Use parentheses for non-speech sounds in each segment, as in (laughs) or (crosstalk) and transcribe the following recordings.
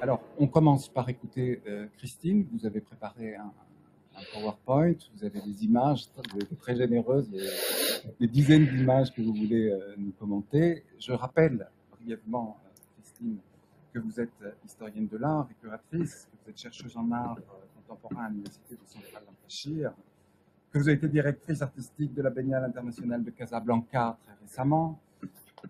Alors, on commence par écouter euh, Christine. Vous avez préparé un, PowerPoint, vous avez des images très, généreuses, des, des dizaines d'images que vous voulez euh, nous commenter. Je rappelle brièvement, euh, Christine, que vous êtes euh, historienne de l'art et curatrice, que vous êtes chercheuse en art euh, contemporain à l'Université de Central Lancashire, que vous avez été directrice artistique de la Biennale internationale de Casablanca très récemment,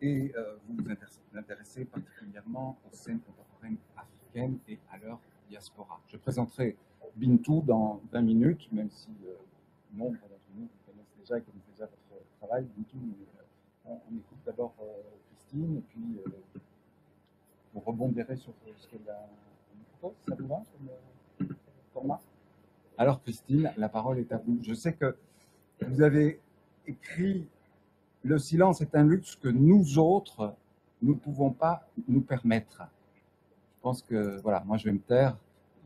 et euh, vous vous intéressez, particulièrement aux scènes contemporaines africaines et à leur diaspora. Je présenterai Bintou dans 20 minutes, même si euh, nombre d'entre nous connaissent déjà et connaissent déjà votre travail. Bintou, on, écoute d'abord Christine, et puis vous rebondirez sur ce qu'elle propose. Ça vous va Alors Christine, la parole est à vous. Je sais que vous avez écrit Le silence est un luxe que nous autres, ne pouvons pas nous permettre. Je pense que, voilà, moi je vais me taire.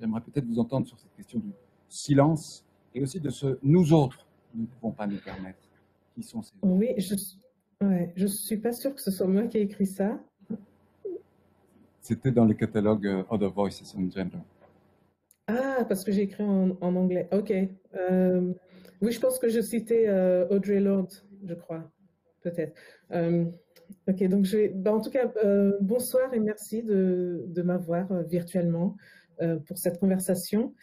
J'aimerais peut-être vous entendre sur cette question du silence et aussi de ce nous autres, ne pouvons pas nous permettre. Qui sont ces Oui, je je suis pas sûre que ce soit moi qui ai écrit ça. C'était dans le catalogue euh, Other Voices in Gender. Ah, parce que j'ai écrit en, anglais. Ok. Euh, oui, je pense que je citais euh, Audrey Lorde, je crois, peut-être. Ok, donc je vais. bah, en tout cas, bonsoir et merci de, de m'avoir virtuellement pour cette conversation.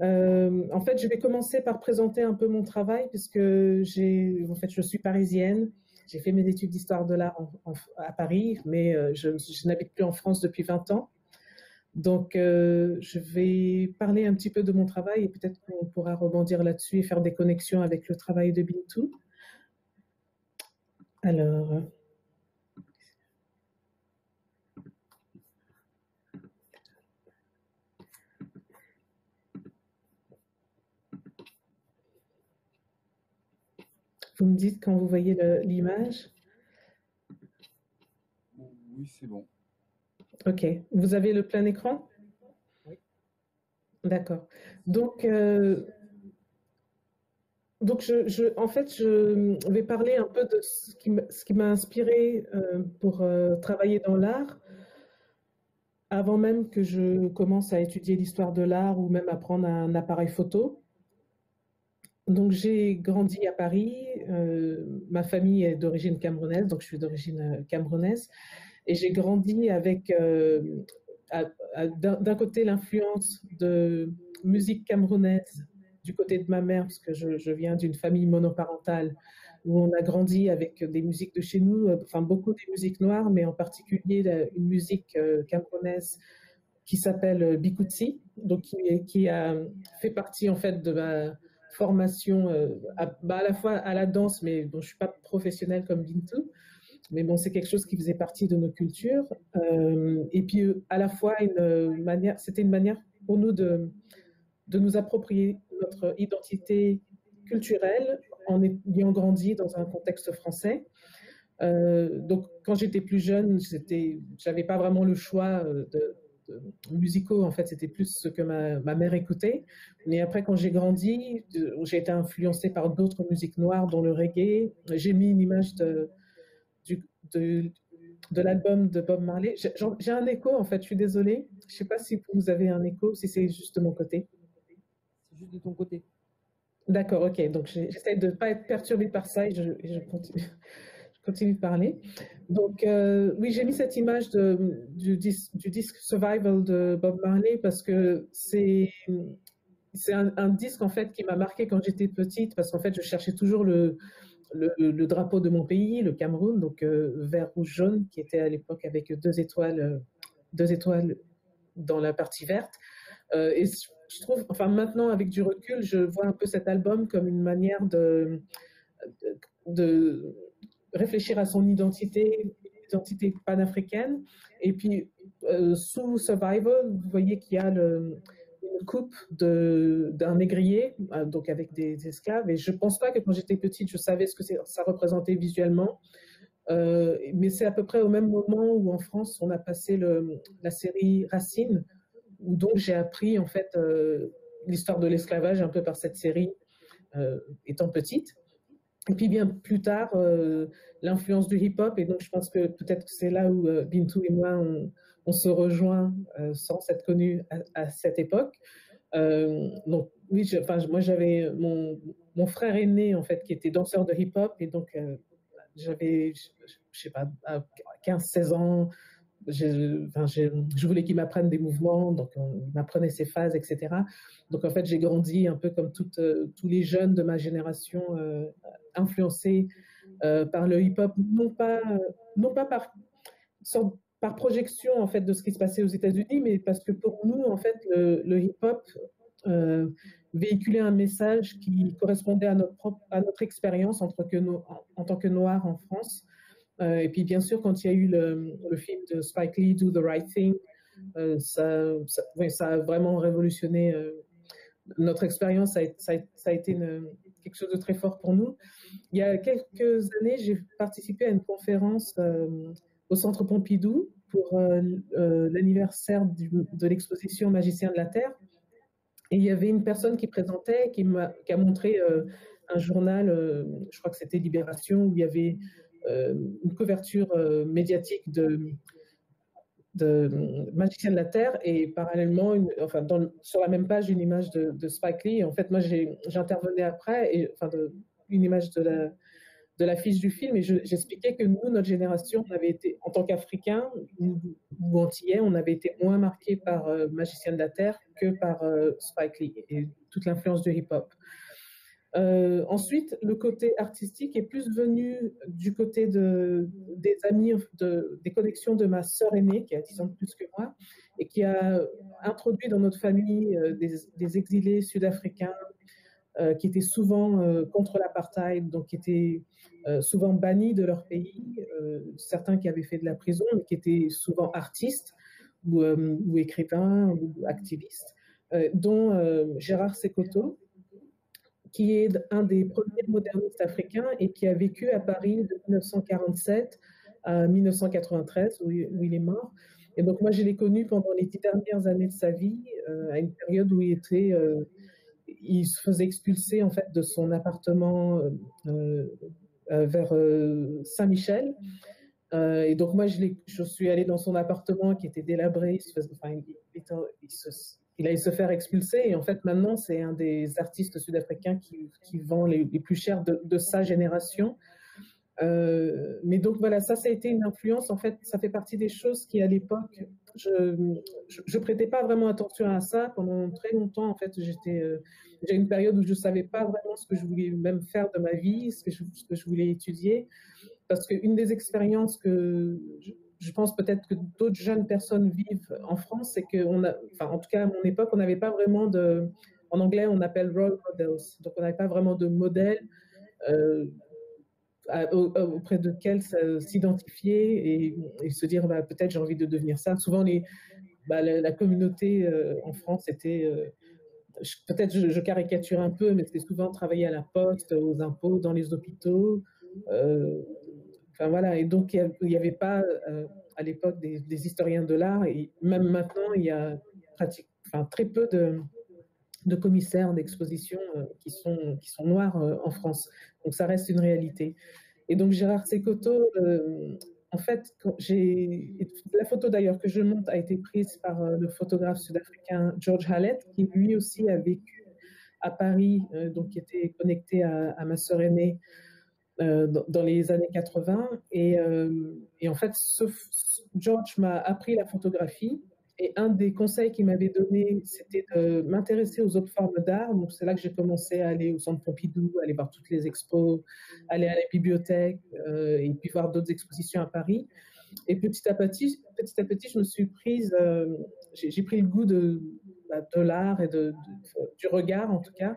En fait, je vais commencer par présenter un peu mon travail puisque j'ai, en fait, je suis parisienne. J'ai fait mes études d'histoire de l'art à Paris, mais euh, je, je n'habite plus en France depuis 20 ans. Donc, euh, je vais parler un petit peu de mon travail et peut-être qu'on pourra rebondir là-dessus et faire des connexions avec le travail de Bintou. Alors, euh, vous me dites quand vous voyez l'image. Oui, c'est bon. Ok. Vous avez le plein écran? D'accord. Donc, euh, donc je, je- en fait, je vais parler un peu de ce qui m'a ce qui m'a inspiré euh, pour euh, travailler dans l'art, avant même que je commence à étudier l'histoire de l'art ou même à prendre un appareil photo. Donc, j'ai grandi à Paris. euh, ma famille est d'origine camerounaise, donc je suis d'origine euh, camerounaise. Et j'ai grandi avec, euh, d'un côté, l'influence de musique camerounaise du côté de ma mère, parce que je, viens d'une famille monoparentale où on a grandi avec des musiques de chez nous, enfin beaucoup des musiques noires, mais en particulier une musique camerounaise qui s'appelle Bikutsi, donc qui, qui a fait partie en fait de ma formation euh, à, bah, à la fois à la danse, mais dont je suis pas professionnelle comme Bintou. Mais bon, c'est quelque chose qui faisait partie de nos cultures. Euh, et puis, euh, à la fois, une manière, c'était une manière pour nous de, de nous approprier notre identité culturelle en ayant grandi dans un contexte français. Donc, quand j'étais plus jeune, j'avais pas vraiment le choix de musicaux. En fait, c'était plus ce que ma, ma mère écoutait. Mais après, quand j'ai grandi, j'ai été influencée par d'autres musiques noires, dont le reggae. J'ai mis une image de, de, de l'album de Bob Marley. J'ai un écho, en fait, je suis désolée. Je sais pas si vous avez un écho, si c'est juste de mon côté. C'est juste de ton côté. D'accord, ok. Donc, j'essaie de ne pas être perturbée par ça et je, et je continue, continue de parler. Donc, euh, oui, j'ai mis cette image du, dis- du disque Survival de Bob Marley parce que c'est un, disque, en fait, qui m'a marqué quand j'étais petite parce qu'en fait, je cherchais toujours le, drapeau de mon pays, le Cameroun, donc euh, vert, rouge, jaune, qui était à l'époque avec deux étoiles, deux étoiles dans la partie verte. Euh, et je trouve, enfin maintenant avec du recul, je vois un peu cet album comme une manière de réfléchir à son identité, identité panafricaine. Et puis euh, sous Survival, vous voyez qu'il y a le, une coupe d'un négrier, euh, donc avec des esclaves. Et je pense pas que quand j'étais petite, je savais ce que ça représentait visuellement. Euh, mais c'est à peu près au même moment où en France, on a passé la série Racine, donc j'ai appris en fait l'histoire de l'esclavage un peu par cette série étant petite. Et puis bien plus tard, l'influence du hip-hop. Et donc je pense que peut-être que c'est là où Bintou et moi on, se rejoint sans s'être connus à, cette époque. donc oui, enfin, moi j'avais mon, frère aîné en fait qui était danseur de hip-hop et donc j'avais, je sais pas, 15-16 ans, je, je, voulais qu'il m'apprenne des mouvements, donc il m'apprenait ses phases, etc. Donc en fait, j'ai grandi un peu comme euh, tous les jeunes de ma génération, euh, influencés euh, par le hip-hop, non pas, par, projection en fait de ce qui se passait aux États-Unis, mais parce que pour nous, en fait, le, hip-hop véhiculait un message qui correspondait à notre propre, à notre expérience en, tant que Noirs en France. Euh, et puis, bien sûr, quand il y a eu le, film de Spike Lee, Do the Right Thing, euh, ça, a vraiment révolutionné euh, notre expérience. Ça, a été quelque chose de très fort pour nous. Il y a quelques années, j'ai participé à une conférence au Centre Pompidou pour l'anniversaire de l'exposition Magicien de la Terre. Et il y avait une personne qui présentait, qui, a, montré un journal, je crois que c'était Libération, où il y avait une couverture médiatique de, de Magicien de la Terre et parallèlement, enfin, sur la même page, une image de, Spike Lee. En fait, moi, j'intervenais après, et, enfin, une image de la, de la fiche du film et j'expliquais que nous, notre génération, en tant qu'Africains ou, Antillais, on avait été moins marqués par euh, Magicien de la Terre que par euh, Spike Lee et toute l'influence du hip-hop. Euh, ensuite, le côté artistique est plus venu du côté de, des amis, de, des connexions de ma sœur aînée, qui a 10 ans de plus que moi, et qui a introduit dans notre famille des, des exilés sud-africains qui étaient souvent contre l'apartheid, donc qui étaient euh, souvent bannis de leur pays, euh, certains qui avaient fait de la prison, mais qui étaient souvent artistes ou, euh, ou écrivains ou activistes, dont Gérard Sekoto, qui est un des premiers modernistes africains et qui a vécu à Paris de 1947 à 1993, où, il est mort. Et donc moi, je l'ai connu pendant les dix dernières années de sa vie, à une période où il était, il se faisait expulser en fait de son appartement euh, vers euh, Saint-Michel. Euh, et donc moi, je, suis allée dans son appartement qui était délabré. Il, se enfin, il, allait se faire expulser. Et en fait, maintenant, c'est un des artistes sud-africains qui, vend les, plus chers de, de sa génération. Euh, mais donc voilà, ça, ça a été une influence. En fait, ça fait partie des choses qui, à l'époque, je, je, prêtais pas vraiment attention à ça. Pendant très longtemps, en fait, j'étais, euh, j'ai une période où je savais pas vraiment ce que je voulais même faire de ma vie, ce que je, ce que je voulais étudier. Parce qu'une des expériences que je, pense peut-être que d'autres jeunes personnes vivent en France, c'est qu'on a, enfin, en tout cas, à mon époque, on n'avait pas vraiment de, en anglais, on appelle role models. Donc, on n'avait pas vraiment de modèle. Euh, auprès de quel s'identifier et, se dire bah, peut-être j'ai envie de devenir ça. Souvent, les, bah, la, communauté euh, en France était, euh, peut-être je, caricature un peu, mais c'était souvent travailler à la poste, aux impôts, dans les hôpitaux. Enfin voilà, et donc il n'y avait pas à l'époque des, historiens de l'art, et même maintenant, il y a très peu de, commissaires d'exposition qui, sont, qui sont noirs en France. Donc ça reste une réalité. Et donc Gérard Sekoto, euh, en fait, la photo d'ailleurs que je montre a été prise par euh, le photographe sud-africain George Hallett, qui lui aussi a vécu à Paris, euh, donc qui était connecté à, ma sœur aînée dans, les années 80. Et, et en fait, George m'a appris la photographie et un des conseils qu'il m'avait donné, c'était de m'intéresser aux autres formes d'art. Donc, c'est là que j'ai commencé à aller au Centre Pompidou, aller voir toutes les expos, aller à la bibliothèque euh, et puis voir d'autres expositions à Paris. Et petit à petit, petit à petit, je me suis prise, euh, j'ai pris le goût de, bah, l'art et du regard en tout cas.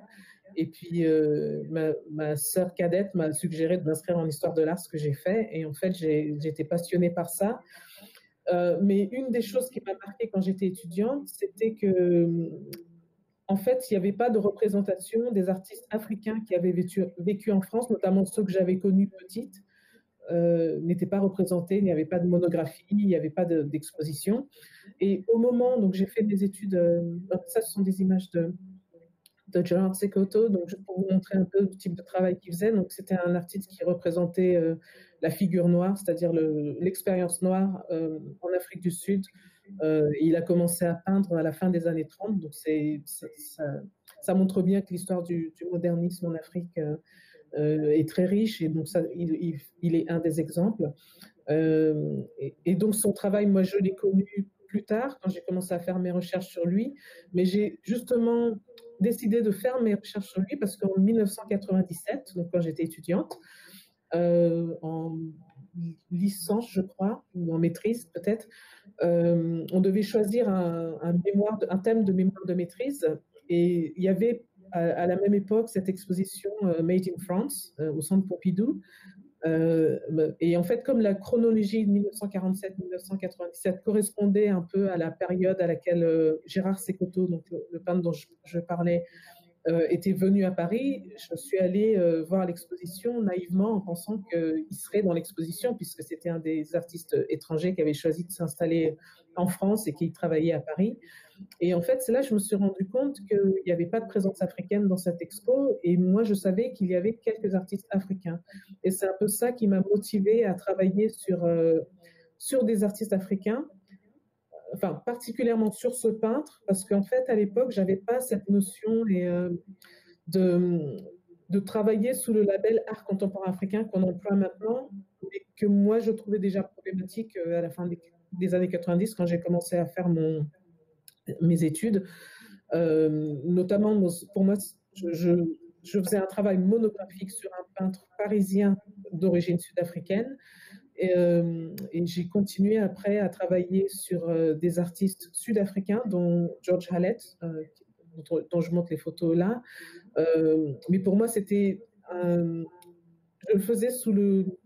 Et puis, euh, ma, ma sœur cadette m'a suggéré de m'inscrire en histoire de l'art, ce que j'ai fait. Et en fait, été passionnée par ça. Euh, mais une des choses qui m'a marqué quand j'étais étudiante, c'était que, en fait, il n'y avait pas de représentation des artistes africains qui avaient vécu, en France, notamment ceux que j'avais connus petites. n'étaient pas représentés, il n'y avait pas de monographie, il n'y avait pas d'exposition. et au moment, donc j'ai fait des études, ça ce sont des images de, Gerard Sekoto, donc juste pour vous montrer un peu le type de travail qu'il faisait. Donc c'était un artiste qui représentait euh, la figure noire, c'est-à-dire l'expérience noire euh, en Afrique du Sud. Euh, il a commencé à peindre à la fin des années 30, donc c'est, ça, montre bien que l'histoire du, modernisme en Afrique est très riche et donc ça, il, est un des exemples. Et, donc son travail, moi je l'ai connu plus tard quand j'ai commencé à faire mes recherches sur lui, mais j'ai justement décidé de faire mes recherches sur lui parce qu'en 1997, donc quand j'étais étudiante, euh, en licence, je crois, ou en maîtrise peut-être, euh, on devait choisir un, mémoire, un thème de mémoire de maîtrise. Et il y avait à, la même époque cette exposition euh, Made in France au Centre Pompidou, euh, et en fait, comme la chronologie de 1947-1997 correspondait un peu à la période à laquelle euh, Gérard Secoto, donc le, peintre dont je, parlais, euh, était venu à Paris, je suis allée voir l'exposition naïvement en pensant qu'il serait dans l'exposition puisque c'était un des artistes étrangers qui avait choisi de s'installer en France et qui travaillait à Paris. Et en fait, c'est là que je me suis rendu compte qu'il n'y avait pas de présence africaine dans cette expo. Et moi, je savais qu'il y avait quelques artistes africains. Et c'est un peu ça qui m'a motivée à travailler sur, euh, sur des artistes africains, enfin, particulièrement sur ce peintre, parce qu'en fait, à l'époque, j'avais pas cette notion euh, de, de travailler sous le label art contemporain africain qu'on emploie maintenant, mais que moi, je trouvais déjà problématique euh, à la fin des années 90 quand j'ai commencé à faire mon, mes études. Euh, notamment, pour moi, je, faisais un travail monographique sur un peintre parisien d'origine sud-africaine. Et, euh, j'ai continué après à travailler sur euh, des artistes sud-africains, dont George Hallett, dont, dont, je montre les photos là. mais pour moi, c'était. je le faisais sous le,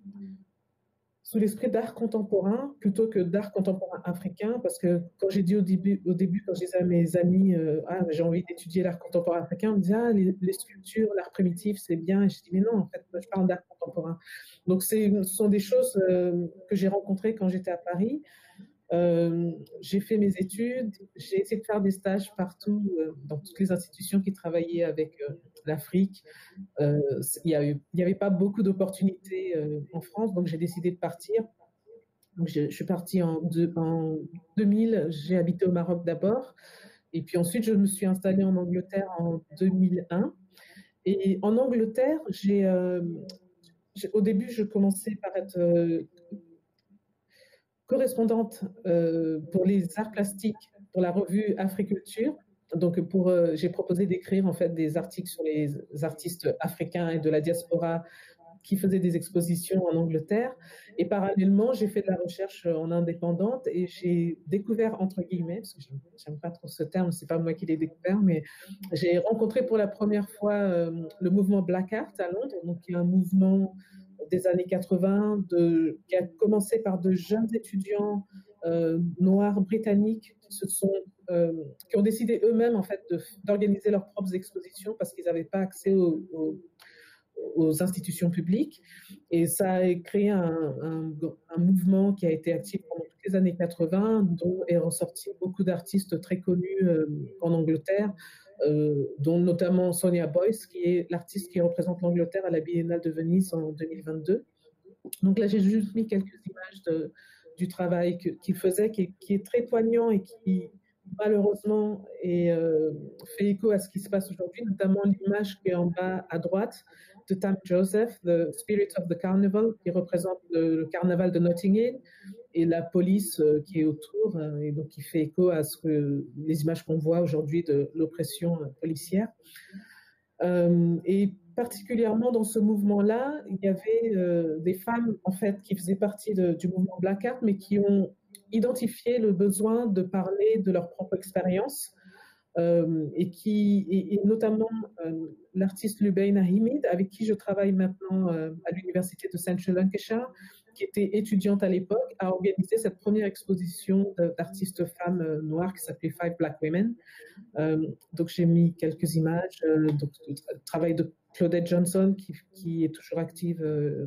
sous l'esprit d'art contemporain plutôt que d'art contemporain africain, parce que quand j'ai dit au début, au début, quand je disais à mes amis, euh, ah, j'ai envie d'étudier l'art contemporain africain, on me disait, ah, les, sculptures, l'art primitif, c'est bien. Et je dis, mais non, en fait, je parle d'art contemporain. Donc, ce sont des choses euh, que j'ai rencontrées quand j'étais à Paris. Euh, j'ai fait mes études, j'ai essayé de faire des stages partout, dans toutes les institutions qui travaillaient avec l'Afrique. Euh, il n'y avait pas beaucoup d'opportunités euh, en France, donc j'ai décidé de partir. Donc je, suis partie en, en 2000, j'ai habité au Maroc d'abord, et puis ensuite je me suis installée en Angleterre en 2001. Et en Angleterre, euh, au début, je commençais par être correspondante pour les arts plastiques pour la revue Africulture donc, pour, euh, j'ai proposé d'écrire en fait des articles sur les artistes africains et de la diaspora qui faisaient des expositions en Angleterre. Et parallèlement, j'ai fait de la recherche en indépendante et j'ai découvert, entre guillemets, parce que j'aime pas trop ce terme, c'est pas moi qui l'ai découvert, mais j'ai rencontré pour la première fois euh, le mouvement Black Art à Londres, donc qui est un mouvement des années 80 de, qui a commencé par de jeunes étudiants euh, noirs britanniques qui se sont euh, qui ont décidé eux-mêmes en fait d'organiser leurs propres expositions parce qu'ils n'avaient pas accès aux, institutions publiques. Et ça a créé un, un, mouvement qui a été actif pendant toutes les années 80 dont est ressorti beaucoup d'artistes très connus euh, en Angleterre dont notamment Sonia Boyce, qui est l'artiste qui représente l'Angleterre à la Biennale de Venise en 2022. Donc là, j'ai juste mis quelques images du travail qu'il faisait, qui, est très poignant et qui malheureusement euh, fait écho à ce qui se passe aujourd'hui, notamment l'image qui est en bas à droite de Tam Joseph, The Spirit of the Carnival, qui représente le, carnaval de Notting et la police euh, qui est autour, euh, et donc qui fait écho à ce que les images qu'on voit aujourd'hui de l'oppression policière. et particulièrement dans ce mouvement-là, il y avait euh, des femmes en fait qui faisaient partie du mouvement Black Art, mais qui ont identifié le besoin de parler de leur propre expérience. Euh, et qui, et, notamment euh, l'artiste Lubaina Hamid, avec qui je travaille maintenant à l'université de Central Lancashire, qui était étudiante à l'époque, a organisé cette première exposition d'artistes femmes noires qui s'appelait Five Black Women. donc j'ai mis quelques images, donc, le travail de Claudette Johnson qui, qui est toujours active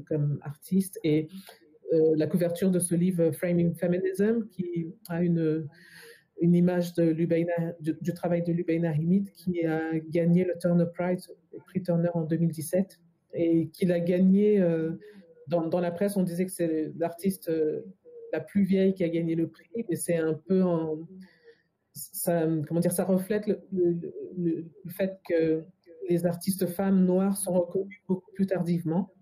comme artiste et la couverture de ce livre Framing Feminism qui a une une image de du, travail de Lubaina Himid qui a gagné le Turner Prize, le prix Turner en 2017, et qu'il a gagné, euh, dans, la presse, on disait que c'est l'artiste euh, la plus vieille qui a gagné le prix, mais c'est un peu comment dire, ça reflète le, fait que les artistes femmes noires sont reconnues beaucoup plus tardivement.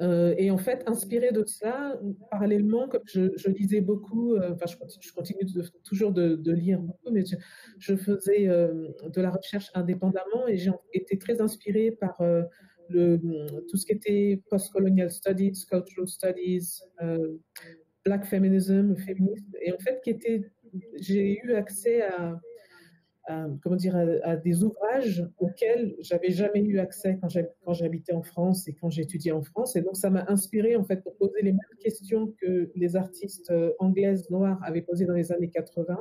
Euh, et en fait, inspiré de cela, parallèlement, comme je, lisais beaucoup, euh, enfin, je, continue, toujours de, lire beaucoup, mais je, faisais de la recherche indépendamment et j'ai été très inspirée par le, tout ce qui était post-colonial studies, cultural studies, black feminism, féminisme, et en fait, qui était, j'ai eu accès à comment dire, à, des ouvrages auxquels j'avais jamais eu accès quand j'habitais en France et quand j'étudiais en France. Et donc, ça m'a inspiré, en fait, pour poser les mêmes questions que les artistes euh, anglaises noires avaient posées dans les années 80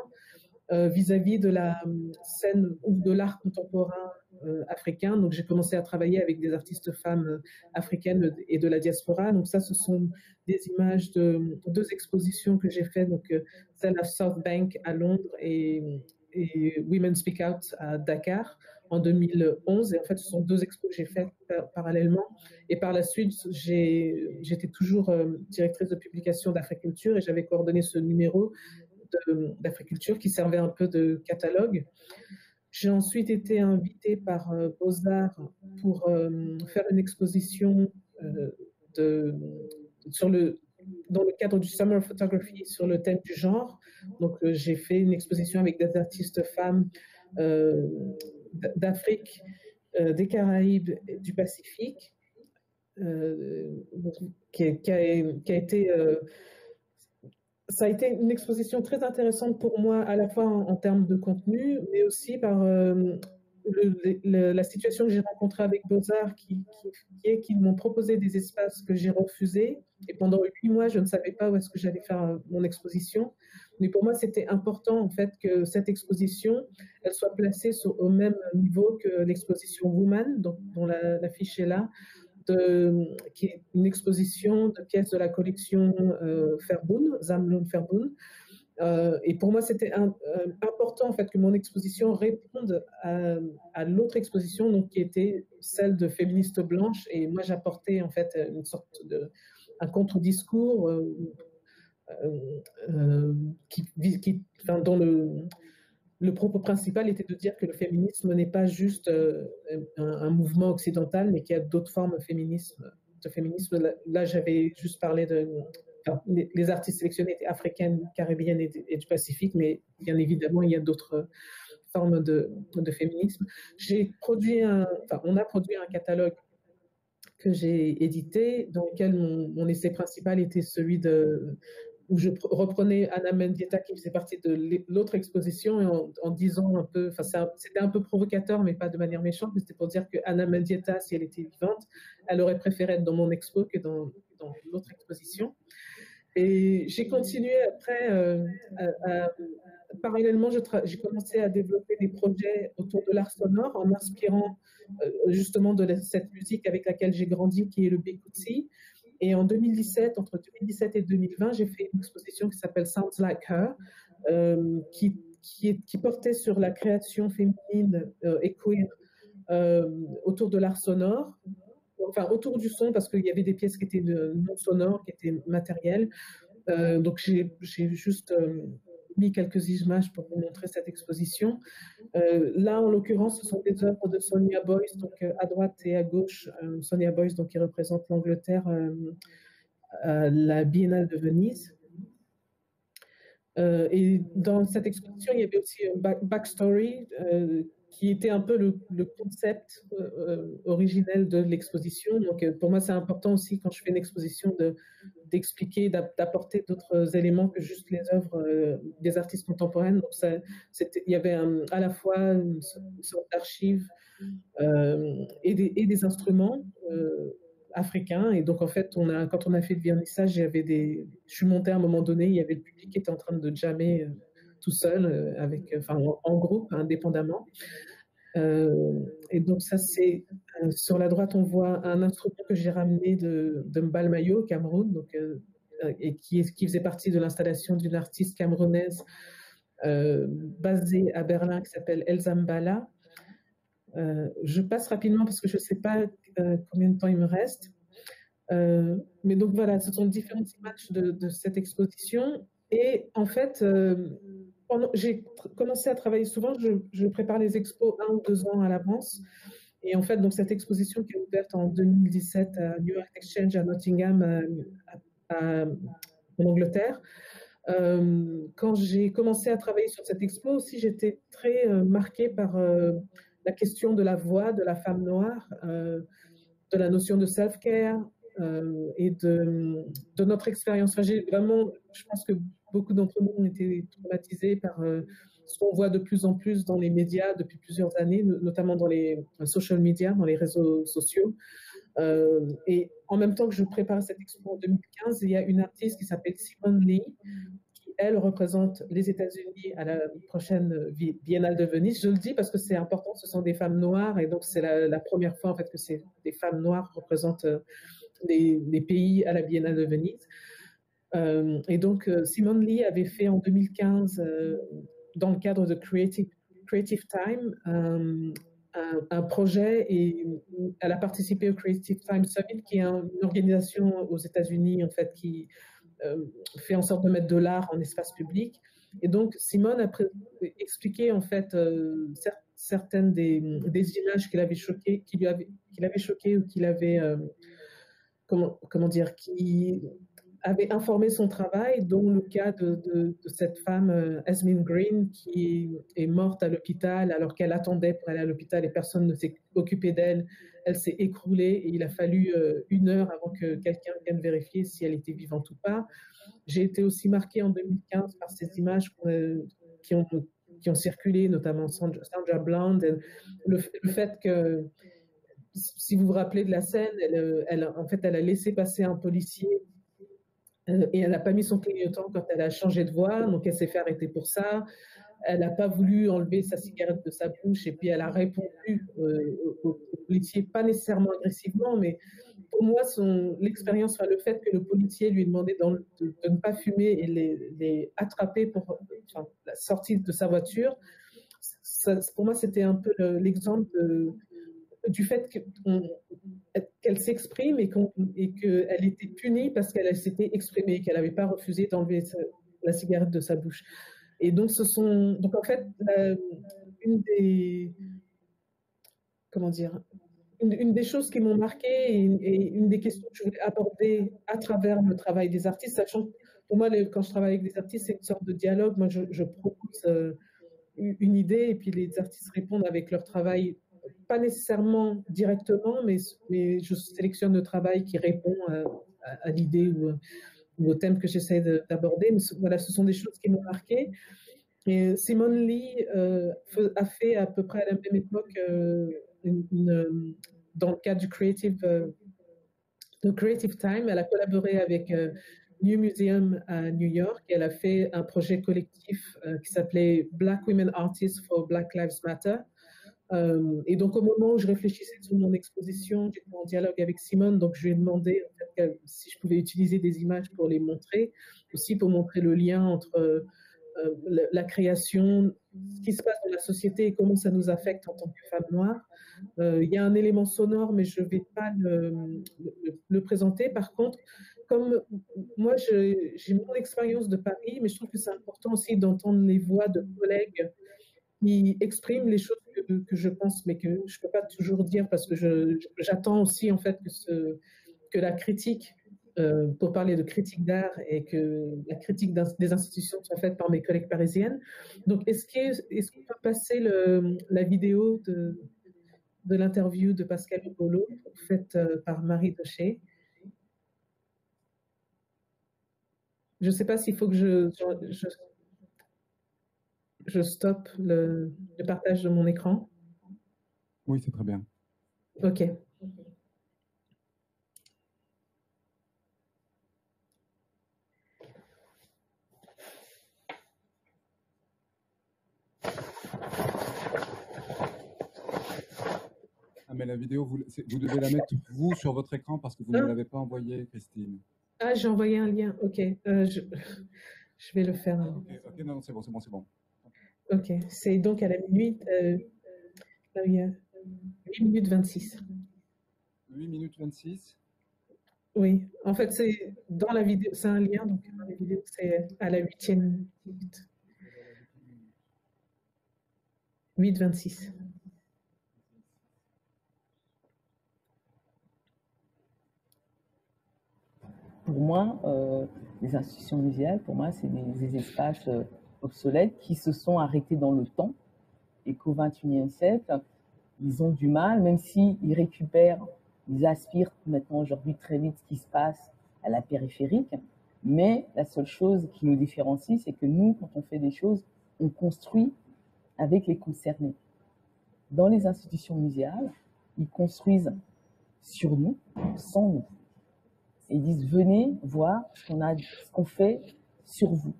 euh, vis-à-vis de la euh, scène ou de l'art contemporain africain. Donc, j'ai commencé à travailler avec des artistes femmes africaines et de la diaspora. Donc, ça, ce sont des images de deux expositions que j'ai faites. Donc, celle à South Bank à Londres et Women Speak Out à Dakar en 2011. Et en fait, ce sont deux expos que j'ai faites parallèlement. Et par la suite, j'étais toujours euh, directrice de publication d'Africulture et j'avais coordonné ce numéro d'Africulture qui servait un peu de catalogue. J'ai ensuite été invitée par euh, Beaux-Arts pour euh, faire une exposition de, sur le, dans le cadre du Summer Photography sur le thème du genre. Donc, euh, j'ai fait une exposition avec des artistes femmes euh, d'Afrique, euh, des Caraïbes, du Pacifique, qui, a, été ça a été une exposition très intéressante pour moi, à la fois en, termes de contenu, mais aussi par la situation que j'ai rencontrée avec Beaux-Arts, qui, est qu'ils m'ont proposé des espaces que j'ai refusés. Et pendant huit mois, je ne savais pas où est-ce que j'allais faire mon exposition. Mais pour moi, c'était important en fait que cette exposition, elle soit placée au même niveau que l'exposition Woman, dont, dont l'affiche est là, qui est une exposition de pièces de la collection euh, Verboon, Zamlon Verboon. Euh, et pour moi, c'était euh, important en fait que mon exposition réponde à, l'autre exposition, donc qui était celle de féministes blanches. Et moi, j'apportais en fait une sorte de un contre-discours euh, euh, qui, qui le, le propos principal était de dire que le féminisme n'est pas juste euh, un, mouvement occidental, mais qu'il y a d'autres formes de féminisme. Là, j'avais juste parlé de. les, artistes sélectionnés étaient africaines, caribéennes et, du Pacifique, mais bien évidemment, il y a d'autres formes de, féminisme. Produit enfin, on a produit un catalogue que j'ai édité, dans lequel mon, essai principal était celui de, où je reprenais Anna Mendieta qui faisait partie de l'autre exposition en, disant un peu, enfin c'était un peu provocateur mais pas de manière méchante, mais c'était pour dire que Anna Mendieta, si elle était vivante, elle aurait préféré être dans mon expo que dans, dans l'autre exposition. Et j'ai continué après, euh, parallèlement, j'ai commencé à développer des projets autour de l'art sonore en m'inspirant euh, justement de cette musique avec laquelle j'ai grandi, qui est le Bikutsi. Et en 2017, entre 2017 et 2020, j'ai fait une exposition qui s'appelle Sounds Like Her, euh, qui, portait sur la création féminine euh, et queer euh, autour de l'art sonore, enfin autour du son, parce qu'il y avait des pièces qui étaient non sonores, qui étaient matérielles. Euh, donc j'ai juste mis quelques images pour vous montrer cette exposition. Euh, là, en l'occurrence, ce sont des œuvres de Sonia Boyce, donc euh, à droite et à gauche. Euh, Sonia Boyce, donc, qui représente l'Angleterre à la Biennale de Venise. et dans cette exposition, il y avait aussi un backstory qui était un peu le, concept euh, originel de l'exposition. Donc, euh, pour moi, c'est important aussi quand je fais une exposition d'expliquer, d'apporter d'autres éléments que juste les œuvres euh, des artistes contemporains. Donc, ça, il y avait à la fois une, sorte d'archive et, des, instruments africain. Et donc, en fait, on a, quand on a fait le vernissage, j'avais des, je suis montée à un moment donné, il y avait le public qui était en train de jammer tout seul, avec, enfin, en, groupe, indépendamment. et donc, ça, c'est sur la droite, on voit un instrument que j'ai ramené de, de Mbalmayo, au Cameroun, donc, et qui, qui faisait partie de l'installation d'une artiste camerounaise basée à Berlin qui s'appelle Elsa Mbala. Euh, je passe rapidement parce que je ne sais pas euh, combien de temps il me reste. Euh, mais donc voilà, ce sont différentes images de, cette exposition. Et en fait, j'ai commencé à travailler souvent, je, prépare les expos un ou deux ans à l'avance. Et en fait, donc cette exposition qui est ouverte en 2017 à New York Exchange à Nottingham, en Angleterre, quand j'ai commencé à travailler sur cette expo aussi, j'étais très marquée par la question de la voix de la femme noire, euh, de la notion de self-care euh, et de, notre expérience. Enfin, vraiment, je pense que beaucoup d'entre nous ont été traumatisés par euh, ce qu'on voit de plus en plus dans les médias depuis plusieurs années, notamment dans les social media, dans les réseaux sociaux. et en même temps que je prépare cette expo en 2015, il y a une artiste qui s'appelle Simone Lee, elle représente les États-Unis à la prochaine Biennale de Venise. Je le dis parce que c'est important, ce sont des femmes noires et donc c'est la, première fois en fait que des femmes noires représentent les, euh, pays à la Biennale de Venise. Euh, et donc euh, Simone Lee avait fait en 2015, dans le cadre de Creative, Creative Time, un, projet et elle a participé au Creative Time Summit, qui est une organisation aux États-Unis en fait qui euh, fait en sorte de mettre de l'art en espace public. Et donc, Simone a expliqué en fait euh, certaines des, images qu'il avait choquées, qui lui avait, ou qu'il avait, euh, comment, comment dire, qui avait informé son travail, dont le cas de, cette femme, Esmine Green, qui est morte à l'hôpital alors qu'elle attendait pour aller à l'hôpital et personne ne s'est occupé d'elle. Elle s'est écroulée et il a fallu une heure avant que quelqu'un vienne vérifier si elle était vivante ou pas. J'ai été aussi marquée en 2015 par ces images qui ont, qui ont circulé, notamment Sandra, Bland, le, fait que, si vous vous rappelez de la scène, elle, en fait, elle a laissé passer un policier euh, et elle n'a pas mis son clignotant quand elle a changé de voix, donc elle s'est fait arrêter pour ça. Elle n'a pas voulu enlever sa cigarette de sa bouche et puis elle a répondu euh, au, policier, pas nécessairement agressivement, mais pour moi, l'expérience, le fait que le policier lui demandait de, de, ne pas fumer et les, les attraper pour la sortie de sa voiture, pour moi, c'était un peu l'exemple de du fait qu'elle s'exprime et qu'elle était punie parce qu'elle s'était exprimée, qu'elle n'avait pas refusé d'enlever la cigarette de sa bouche. Et donc, ce sont, donc en fait, une des, comment dire, une, des choses qui m'ont marqué et, une des questions que je voulais aborder à travers le travail des artistes, sachant que pour moi, quand je travaille avec des artistes, c'est une sorte de dialogue. Moi, je, je propose euh, une idée et puis les artistes répondent avec leur travail pas nécessairement directement, mais, je sélectionne le travail qui répond à, l'idée ou, au thème que j'essaie d'aborder. Voilà, ce sont des choses qui m'ont marqué. Et Simone Lee euh, a fait à peu près à la même époque, euh, dans le cadre du Creative, euh, Creative Time, elle a collaboré avec New Museum à New York. Et elle a fait un projet collectif qui s'appelait Black Women Artists for Black Lives Matter. Euh, et donc, au moment où je réfléchissais sur mon exposition, j'étais en dialogue avec Simone, donc je lui ai demandé si je pouvais utiliser des images pour les montrer, aussi pour montrer le lien entre euh, la, création, ce qui se passe dans la société et comment ça nous affecte en tant que femmes noires. Euh, il y a un élément sonore, mais je ne vais pas le, le, présenter. Par contre, comme moi, j'ai mon expérience de Paris, mais je trouve que c'est important aussi d'entendre les voix de collègues qui expriment les choses que, je pense, mais que je ne peux pas toujours dire parce que j'attends aussi en fait que, la critique, euh, pour parler de critique d'art et que la critique des institutions soit faite par mes collègues parisiennes. Donc, est-ce qu'on peut passer la vidéo de, l'interview de Pascal Bolo faite euh, par Marie Docher Je ne sais pas s'il faut que je je stoppe le, partage de mon écran Oui, c'est très bien. Ok. Ah, mais la vidéo, vous, devez la mettre vous sur votre écran parce que vous ne ah. l'avez pas envoyée, Christine. Ah, j'ai envoyé un lien, ok. Euh, (laughs) je, vais le faire. Ok, okay non, c'est bon, c'est bon, c'est bon. Ok, c'est donc à la minute. Euh, là, il y a 8 minutes 26. 8 minutes 26. Oui, en fait, c'est dans la vidéo, c'est un lien, donc dans la vidéo, c'est à la huitième minute. 8 26. Pour moi, euh, les institutions muséales, pour moi, c'est des, des espaces euh, obsolètes qui se sont arrêtés dans le temps et qu'au XXIe siècle, ils ont du mal, même s'ils récupèrent, ils aspirent maintenant aujourd'hui très vite ce qui se passe à la périphérique. Mais la seule chose qui nous différencie, c'est que nous, quand on fait des choses, on construit avec les concernés. Dans les institutions muséales, ils construisent sur nous, sans nous. Et ils disent venez voir ce qu'on qu'on fait sur vous.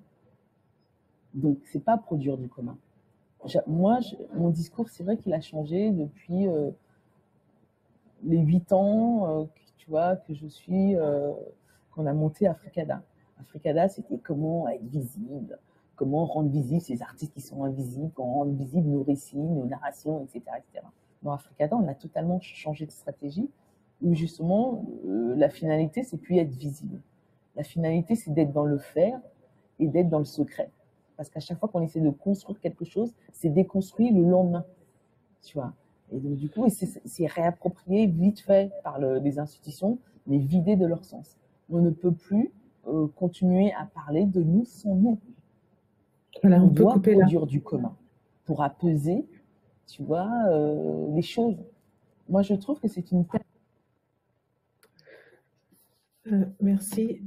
Donc c'est pas produire du commun. Moi, mon discours, c'est vrai qu'il a changé depuis euh, les huit ans, euh, tu vois, que je suis, euh, qu'on a monté Africada. Africada, c'était comment être visible, comment rendre visibles ces artistes qui sont invisibles, comment rendre visibles nos récits, nos narrations, etc., etc. Dans Africada, on a totalement changé de stratégie où justement la finalité, c'est plus être visible. La finalité, c'est d'être dans le faire et d'être dans le secret. Parce qu'à chaque fois qu'on essaie de construire quelque chose, c'est déconstruit le lendemain. Tu vois. Et donc, du coup, c'est réapproprié vite fait par le- les institutions, mais vidé de leur sens. On ne peut plus euh, continuer à parler de nous sans nous. Voilà, On on peut doit couper là. produire du commun pour apaiser, tu vois, euh, les choses. Moi, je trouve que c'est une Euh, merci.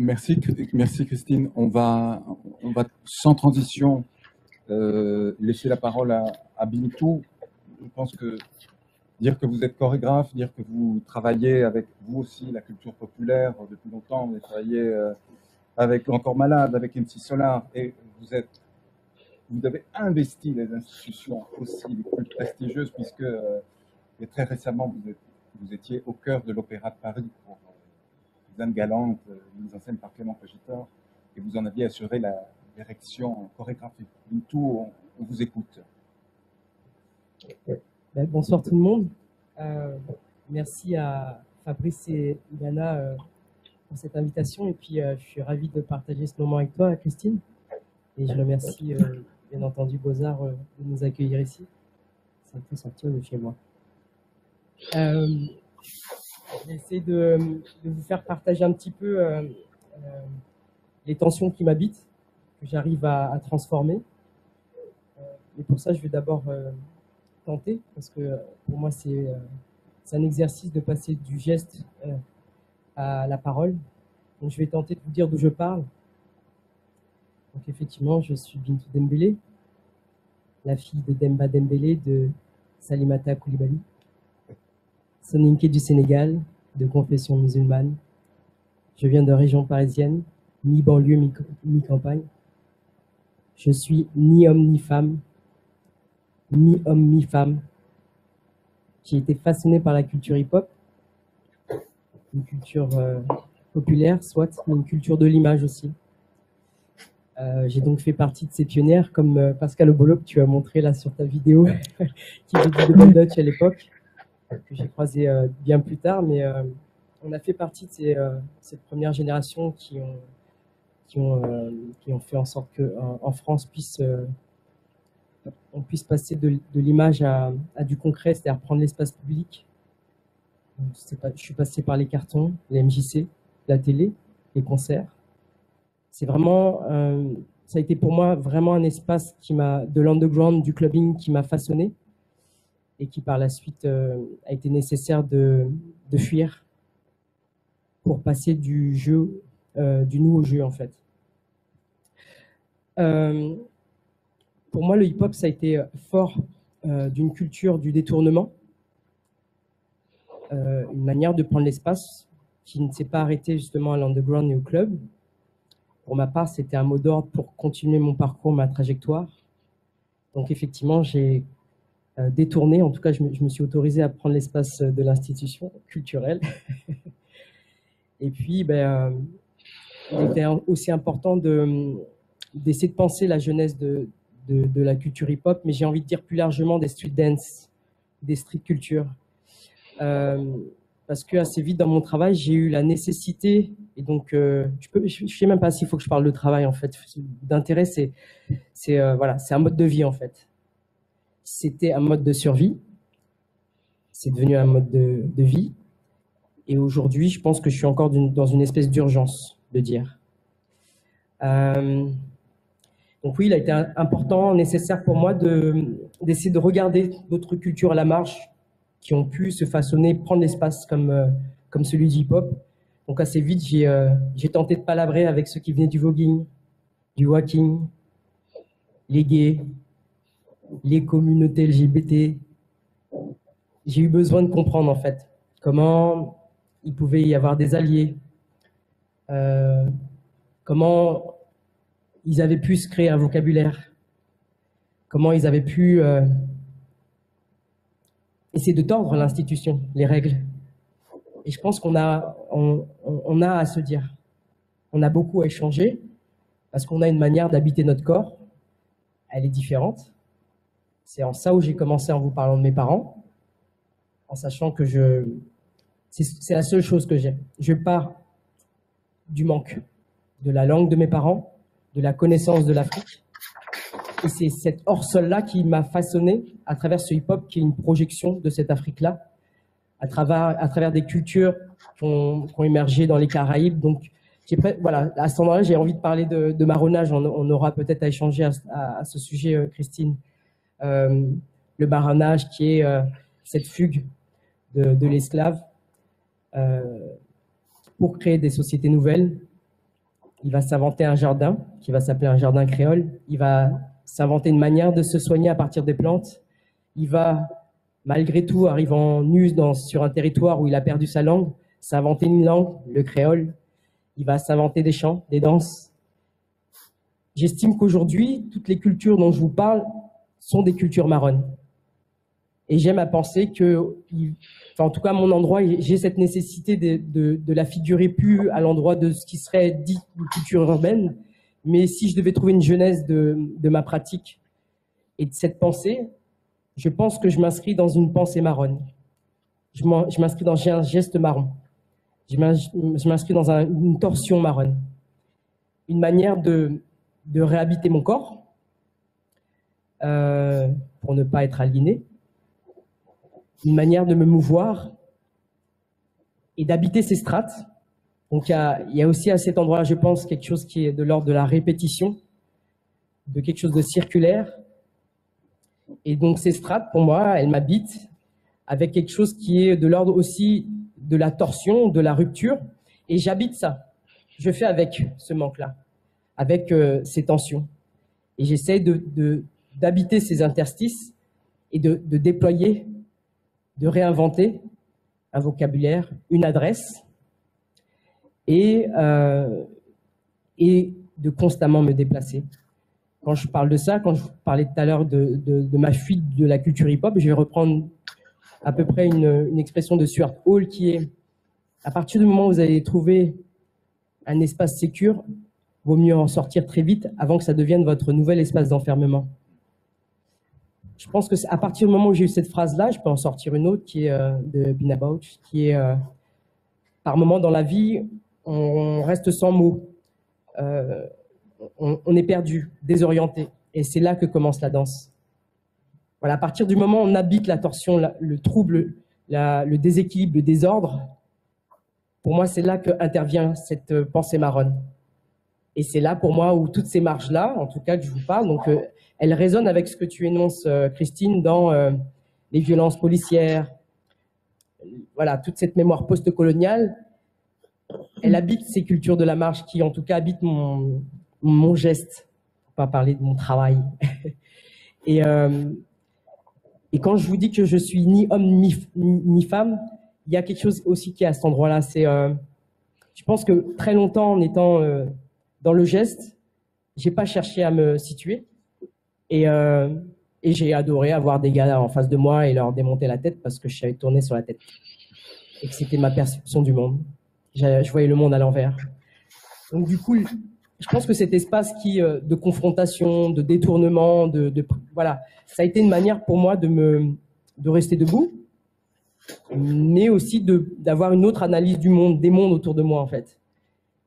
Merci, merci Christine. On va, on va sans transition euh, laisser la parole à, à. Je pense que dire que vous êtes chorégraphe, dire que vous travaillez avec vous aussi la culture populaire depuis longtemps, vous avez travaillé euh, avec Encore Malade, avec MC Solar, et vous êtes, vous avez investi les institutions aussi les plus prestigieuses, puisque euh, très récemment vous, étiez au cœur de l'Opéra de Paris Suzanne Galante, euh, mise en scène par Clément Pagitor, et vous en aviez assuré la direction chorégraphique. Bintou, on, on vous écoute. Ben, bonsoir tout le monde. Euh, merci à Fabrice et Ilana euh, pour cette invitation. Et puis, je suis ravi de partager ce moment avec toi, Christine. Et je remercie, bien entendu, Beaux-Arts de nous accueillir ici. Ça me fait sortir de chez moi. Je vais essayer de, de vous faire partager un petit peu euh, euh, les tensions qui m'habitent, que j'arrive à, transformer. Euh, et pour ça, je vais d'abord tenter, parce que pour moi, c'est un exercice de passer du geste à la parole. Donc, je vais tenter de vous dire d'où je parle. Donc, effectivement, je suis Bintou Dembélé, la fille de Demba Dembélé de Salimata Koulibaly, soninké du Sénégal, de confession musulmane. Je viens de région parisienne, mi-banlieue, mi- mi-campagne. Je suis ni homme ni femme, mi-homme, mi-femme, a été façonné par la culture hip-hop, une culture euh, populaire, soit, mais une culture de l'image aussi. Euh, J'ai donc fait partie de ces pionnières, comme euh, Pascal Obolo, que tu as montré là sur ta vidéo, (laughs) qui faisait du à l'époque, que j'ai croisé euh, bien plus tard, mais euh, on a fait partie de euh, cette première génération qui ont, qui ont, qui ont fait en sorte que en, France puisse on puisse passer de, de l'image à, du concret, c'est-à-dire prendre l'espace public. Je suis passé par les cartons, les MJC, la télé, les concerts. C'est vraiment, ça a été pour moi vraiment un espace qui m'a, de l'underground, du clubbing, qui m'a façonné et qui par la suite euh, a été nécessaire de, fuir pour passer du jeu, euh, du nouveau jeu en fait. Euh, pour moi, le hip-hop, ça a été fort d'une culture du détournement, une manière de prendre l'espace qui ne s'est pas arrêtée justement à l'underground et au club. Pour ma part, c'était un mot d'ordre pour continuer mon parcours, ma trajectoire. Donc effectivement, j'ai détourné. En tout cas, je me, suis autorisé à prendre l'espace de l'institution culturelle. (laughs) Et puis, ben, il était aussi important d'essayer de penser la jeunesse de, de, la culture hip-hop, mais j'ai envie de dire plus largement des street dance, des street culture. Euh, parce que assez vite dans mon travail, j'ai eu la nécessité, et donc euh, je ne sais même pas s'il faut que je parle de travail en fait. D'intérêt, c'est euh, voilà, c'est un mode de vie en fait. C'était un mode de survie, c'est devenu un mode de, de vie, et aujourd'hui, je pense que je suis encore dans une espèce d'urgence de dire. Euh, donc oui, il a été important, nécessaire pour moi d'essayer de, regarder d'autres cultures à la marche qui ont pu se façonner, prendre l'espace comme, euh, comme celui du hip-hop. Donc assez vite, euh, j'ai tenté de palabrer avec ceux qui venaient du voguing, du walking, les gays, les communautés LGBT. J'ai eu besoin de comprendre en fait comment il pouvait y avoir des alliés, euh, comment ils avaient pu se créer un vocabulaire, comment ils avaient pu euh, essayer de tordre l'institution, les règles. Et je pense qu'on a, à se dire, on a beaucoup à échanger, parce qu'on a une manière d'habiter notre corps, elle est différente. C'est en ça où j'ai commencé en vous parlant de mes parents, en sachant que je, c'est la seule chose que j'ai. Je pars du manque de la langue de mes parents, de la connaissance de l'Afrique. Et c'est cette hors-sol-là qui m'a façonné à travers ce hip-hop qui est une projection de cette Afrique-là, à travers, à travers des cultures qui ont, émergé dans les Caraïbes. Donc, voilà, à ce moment-là, j'ai envie de parler de, marronnage. On, aura peut-être à échanger à, ce sujet, euh, Christine. Euh, le marronnage qui est euh, cette fugue de, de l'esclave euh, pour créer des sociétés nouvelles. Il va s'inventer un jardin qui va s'appeler un jardin créole. Il va s'inventer une manière de se soigner à partir des plantes. Il va, malgré tout, arrivant nu dans, sur un territoire où il a perdu sa langue, s'inventer une langue, le créole. Il va s'inventer des chants, des danses. J'estime qu'aujourd'hui, toutes les cultures dont je vous parle sont des cultures marronnes. Et j'aime à penser que, en tout cas, mon endroit, j'ai cette nécessité de, la figurer plus à l'endroit de ce qui serait dit une culture urbaine. Mais si je devais trouver une genèse de, ma pratique et de cette pensée, je pense que je m'inscris dans une pensée marronne. Je m'inscris dans un geste marron. Je m'inscris dans une torsion marronne. Une manière de réhabiter mon corps euh, pour ne pas être aliéné une manière de me mouvoir et d'habiter ces strates. Donc il y, a, aussi à cet endroit, je pense, quelque chose qui est de l'ordre de la répétition, de quelque chose de circulaire. Et donc ces strates, pour moi, elles m'habitent avec quelque chose qui est de l'ordre aussi de la torsion, de la rupture. Et j'habite ça. Je fais avec ce manque-là, avec euh, ces tensions. Et j'essaie de, d'habiter ces interstices et de, déployer de réinventer un vocabulaire, une adresse, et, euh, et de constamment me déplacer. Quand je parle de ça, quand je parlais tout à l'heure de, ma fuite de la culture hip-hop, je vais reprendre à peu près une, expression de Stuart Hall qui est à partir du moment où vous allez trouver un espace sécure, vaut mieux en sortir très vite avant que ça devienne votre nouvel espace d'enfermement je pense que à partir du moment où j'ai eu cette phrase-là, je peux en sortir une autre qui est euh, de Bina Bauch, qui est euh, par moment dans la vie, on reste sans mots, euh, on, est perdu, désorienté, et c'est là que commence la danse. Voilà, à partir du moment où on habite la torsion, le trouble, le déséquilibre, le désordre, pour moi, c'est là que intervient cette pensée marronne. Et c'est là, pour moi, où toutes ces marges-là, en tout cas, que je vous parle, donc elle résonne avec ce que tu énonces, euh, Christine, dans euh, les violences policières, voilà, toute cette mémoire post-coloniale. Elle habite ces cultures de la marche qui, en tout cas, habitent mon, geste, pour pas parler de mon travail. (laughs) et, euh, et quand je vous dis que je suis ni homme ni, femme, il y a quelque chose aussi qui est à cet endroit-là. C'est, je pense que très longtemps, en étant dans le geste, j'ai pas cherché à me situer. Et, euh, Et j'ai adoré avoir des gars en face de moi et leur démonter la tête parce que je savais tourner sur la tête. Et que c'était ma perception du monde. Je voyais le monde à l'envers. Donc du coup, je pense que cet espace qui euh, de confrontation, de détournement, de, voilà, ça a été une manière pour moi de me de rester debout, mais aussi de d'avoir une autre analyse du monde, des mondes autour de moi en fait.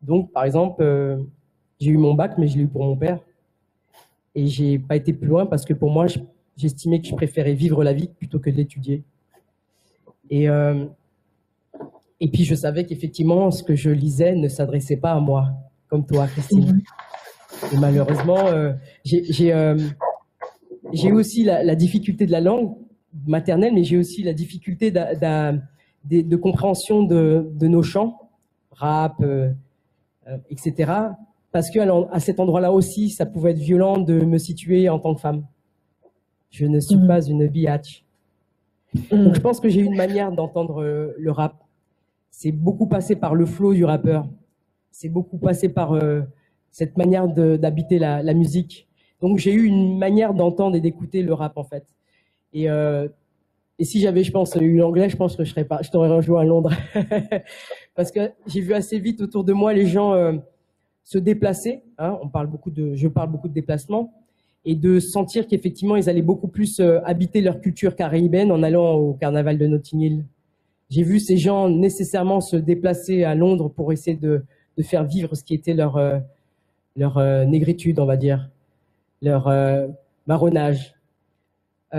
Donc par exemple, euh, j'ai eu mon bac, mais je l'ai eu pour mon père, et j'ai pas été plus loin parce que pour moi, j'estimais que je préférais vivre la vie plutôt que d'étudier. Et euh, et puis je savais qu'effectivement, ce que je lisais ne s'adressait pas à moi comme toi, Christine. Et malheureusement, euh, j'ai euh, aussi la, la, difficulté de la langue maternelle, mais j'ai aussi la difficulté de, de, compréhension de, de, nos chants, rap, euh etc. Parce que à cet endroit-là aussi, ça pouvait être violent de me situer en tant que femme. Je ne suis mm. pas une biatch. Mm. Donc je pense que j'ai une manière d'entendre euh, le rap. C'est beaucoup passé par le flow du rappeur c'est beaucoup passé par euh, cette manière d'habiter la, la, musique. Donc j'ai eu une manière d'entendre et d'écouter le rap en fait. Et, euh, et si j'avais, je pense, eu l'anglais, je pense que je serais pas, je t'aurais rejoint à Londres, (laughs) parce que j'ai vu assez vite autour de moi les gens euh, se déplacer. Hein, on parle beaucoup de, je parle beaucoup de déplacement et de sentir qu'effectivement ils allaient beaucoup plus euh, habiter leur culture caribéenne en allant au carnaval de Notting Hill. J'ai vu ces gens nécessairement se déplacer à Londres pour essayer de faire vivre ce qui était leur, euh, leur euh, négritude, on va dire, leur marronnage. et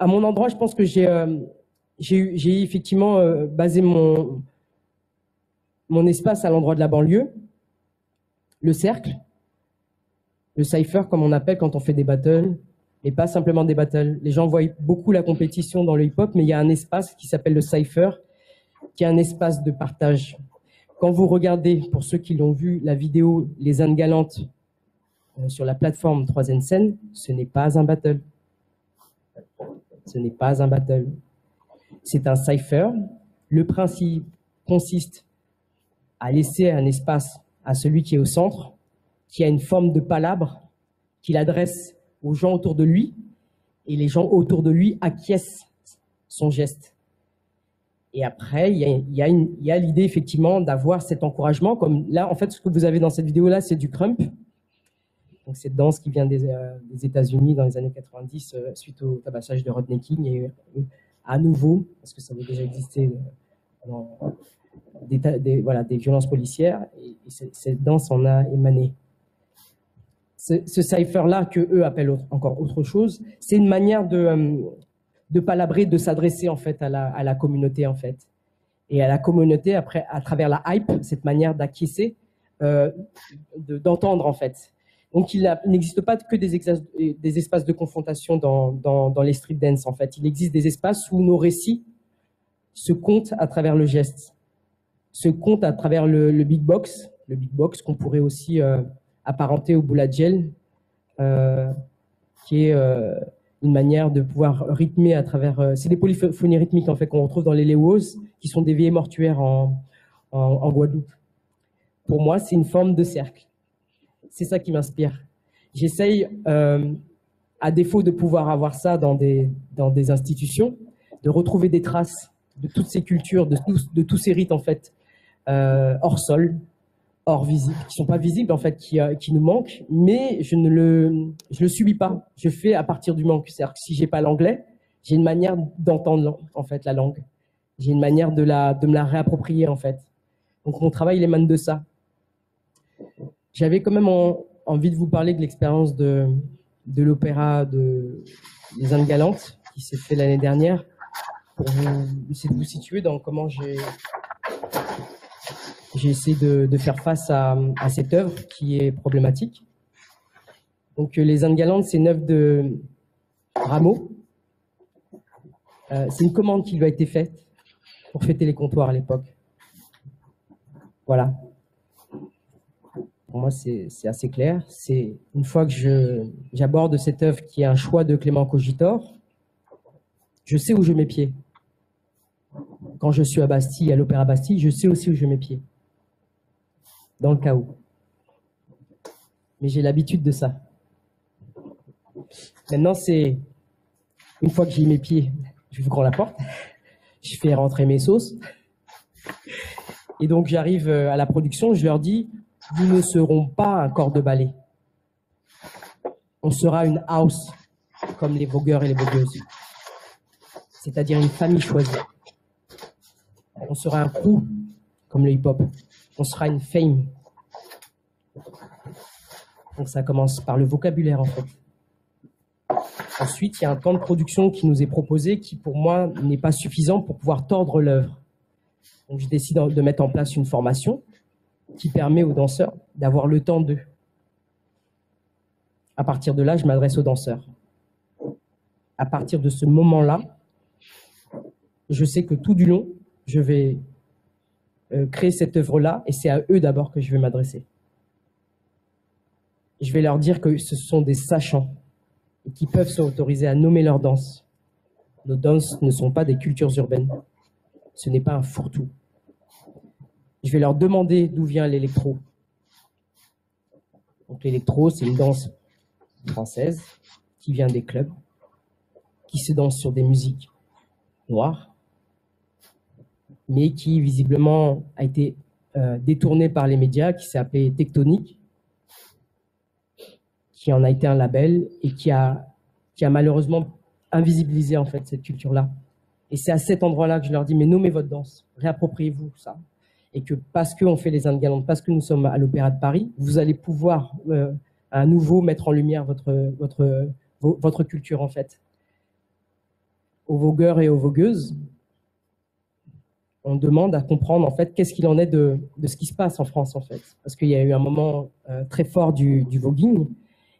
à mon endroit, je pense que j'ai effectivement basé mon, mon espace à l'endroit de la banlieue, le cercle, le cipher comme on appelle quand on fait des battles, et pas simplement des battles. Les gens voient beaucoup la compétition dans le hip-hop, mais il y a un espace qui s'appelle le cipher, qui est un espace de partage. Quand vous regardez, pour ceux qui l'ont vu, la vidéo Les Indes Galantes euh, sur la plateforme 3 scène, ce n'est pas un battle. Ce n'est pas un battle. C'est un cipher. Le principe consiste à laisser un espace à celui qui est au centre, qui a une forme de palabre, qu'il adresse aux gens autour de lui, et les gens autour de lui acquiescent son geste. Et après, il y a, l'idée effectivement d'avoir cet encouragement. Comme là, en fait, ce que vous avez dans cette vidéo-là, c'est du crump. Donc, cette danse qui vient des, euh, États-Unis dans les années 90 euh, suite au tabassage de Rodney King. Et euh, à nouveau, parce que ça avait déjà existé dans des, voilà, des violences policières, et, cette danse en a émané. Ce, ce cipher-là, que eux appellent encore autre chose, c'est une manière de de palabrer, de s'adresser en fait à la, à la, communauté en fait. Et à la communauté, après, à travers la hype, cette manière d'acquiescer, euh, d'entendre en fait. Donc il n'existe pas que des, des, espaces de confrontation dans, dans, dans, les street dance en fait. Il existe des espaces où nos récits se comptent à travers le geste, se comptent à travers le, big box, le big box qu'on pourrait aussi euh, apparenter au boula gel, euh, qui est euh, une manière de pouvoir rythmer à travers. C'est des polyphonies rythmiques en fait qu'on retrouve dans les léos, qui sont des vieilles mortuaires en, en, Guadeloupe. Pour moi, c'est une forme de cercle. C'est ça qui m'inspire. J'essaye, à défaut de pouvoir avoir ça dans des dans des institutions, de retrouver des traces de toutes ces cultures, de tous de tous ces rites en fait hors sol, hors visible, qui sont pas visibles en fait, qui, euh, qui nous manquent, mais je ne le, je le subis pas. Je fais à partir du manque. C'est-à-dire que si j'ai pas l'anglais, j'ai une manière d'entendre en fait la langue. J'ai une manière de la, de me la réapproprier en fait. Donc mon travail il émane de ça. J'avais quand même envie de vous parler de l'expérience de, de l'opéra de Les Indes Galantes qui s'est fait l'année dernière pour vous, essayer de vous situer dans comment j'ai j'ai essayé de, faire face à, cette œuvre qui est problématique. Donc, euh, Les Indes Galantes, c'est une œuvre de Rameau. Euh, c'est une commande qui lui a été faite pour fêter les comptoirs à l'époque. Voilà. Pour moi, c'est assez clair. C'est une fois que j'aborde cette œuvre qui est un choix de Clément Cogitor, je sais où je mets pied. Quand je suis à Bastille, à l'Opéra Bastille, je sais aussi où je mets pied dans le chaos. Mais j'ai l'habitude de ça. Maintenant, c'est une fois que j'ai mes pieds, je la porte, (laughs) je fais rentrer mes sauces. Et donc j'arrive euh, à la production, je leur dis, nous ne serons pas un corps de ballet. On sera une house, comme les vogueurs et les vogueuses. C'est-à-dire une famille choisie. On sera un crew, comme le hip-hop. On sera une fame. Donc ça commence par le vocabulaire, en fait. Ensuite, il y a un temps de production qui nous est proposé qui, pour moi, n'est pas suffisant pour pouvoir tordre l'œuvre. Donc, je décide de mettre en place une formation qui permet aux danseurs d'avoir le temps d'eux. À partir de là, je m'adresse aux danseurs. À partir de ce moment-là, je sais que tout du long, je vais créer cette œuvre-là et c'est à eux d'abord que je vais m'adresser. Je vais leur dire que ce sont des sachants qui peuvent s'autoriser à nommer leur danse. Nos danses ne sont pas des cultures urbaines. Ce n'est pas un fourre-tout. Je vais leur demander d'où vient l'électro. Donc l'électro, c'est une danse française qui vient des clubs, qui se danse sur des musiques noires, mais qui visiblement a été euh, détournée par les médias, qui s'est appelée Tectonique, qui en a été un label et qui a, qui a malheureusement invisibilisé en fait cette culture-là. Et c'est à cet endroit-là que je leur dis, mais nommez votre danse, réappropriez-vous ça. Et que parce qu'on fait les Indes galantes, parce que nous sommes à l'Opéra de Paris, vous allez pouvoir euh, à nouveau mettre en lumière votre, votre, votre culture en fait. Aux vogueurs et aux vogueuses, on demande à comprendre en fait qu'est-ce qu'il en est de, ce qui se passe en France en fait. Parce qu'il y a eu un moment euh, très fort du, du voguing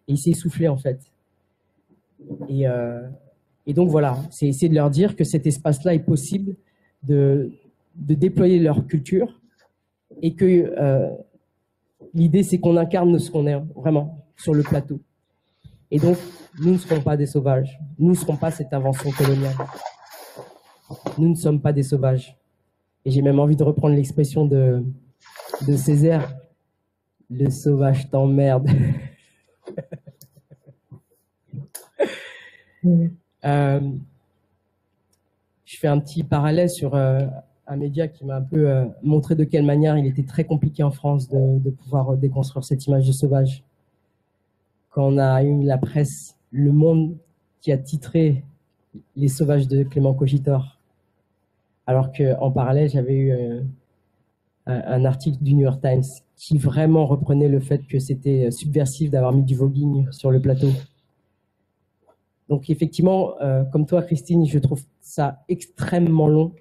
et il s'est essoufflé en fait. Et, euh, et donc voilà, c'est essayer de leur dire que cet espace-là est possible de, de, déployer leur culture et que euh, l'idée c'est qu'on incarne ce qu'on est vraiment sur le plateau. Et donc, nous ne serons pas des sauvages. Nous ne serons pas cette invention coloniale. Nous ne sommes pas des sauvages. Et j'ai même envie de reprendre l'expression de, de Césaire. Le sauvage t'emmerde. (laughs) Euh, je fais un petit parallèle sur euh, un média qui m'a un peu euh, montré de quelle manière il était très compliqué en France de, de, pouvoir déconstruire cette image de sauvage. Quand on a eu la presse, Le Monde, qui a titré Les sauvages de Clément Cogitor, alors qu'en parallèle, j'avais eu un, un, article du New York Times qui vraiment reprenait le fait que c'était subversif d'avoir mis du voguing sur le plateau. Donc effectivement, euh, comme toi, Christine, je trouve ça extrêmement long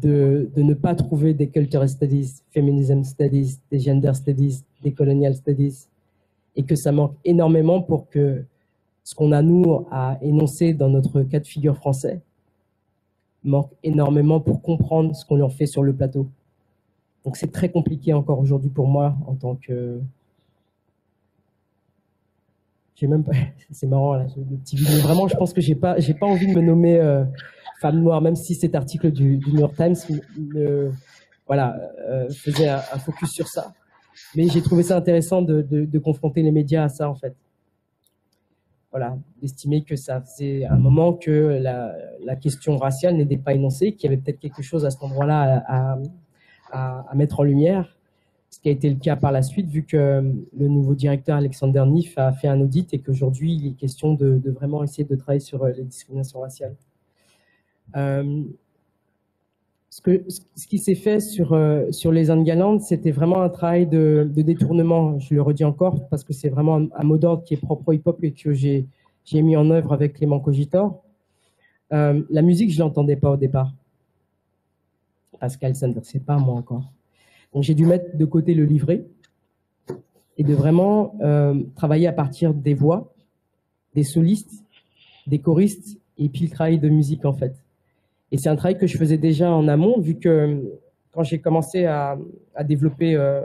de, de, ne pas trouver des cultural studies, feminism studies, des gender studies, des colonial studies, et que ça manque énormément pour que ce qu'on a, nous, à énoncer dans notre cas de figure français manque énormément pour comprendre ce qu'on en fait sur le plateau. Donc c'est très compliqué encore aujourd'hui pour moi en tant que j'ai même (laughs) c'est marrant là, le petit vidéo. Vraiment, je pense que j'ai pas, j'ai pas envie de me nommer euh, femme noire, même si cet article du, New York Times, me, voilà, euh, faisait un, focus sur ça. Mais j'ai trouvé ça intéressant de, de, confronter les médias à ça en fait. Voilà, d'estimer que ça faisait un moment que la, question raciale n'était pas énoncée, qu'il y avait peut-être quelque chose à cet endroit-là à, mettre en lumière ce qui a été le cas par la suite, vu que le nouveau directeur Alexander Nif a fait un audit et qu'aujourd'hui, il est question de, vraiment essayer de travailler sur les discriminations raciales. Euh, ce, que, ce qui s'est fait sur, euh, sur les Indes galantes, c'était vraiment un travail de, détournement, je le redis encore, parce que c'est vraiment un, mot d'ordre qui est propre au hip-hop et que j'ai mis en œuvre avec Clément Cogitor. Euh, la musique, je l'entendais pas au départ, parce qu'elle ne s'intéressait pas moi encore. Donc j'ai dû mettre de côté le livret et de vraiment euh, travailler à partir des voix, des solistes, des choristes et puis le travail de musique en fait. Et c'est un travail que je faisais déjà en amont vu que quand j'ai commencé à, développer euh,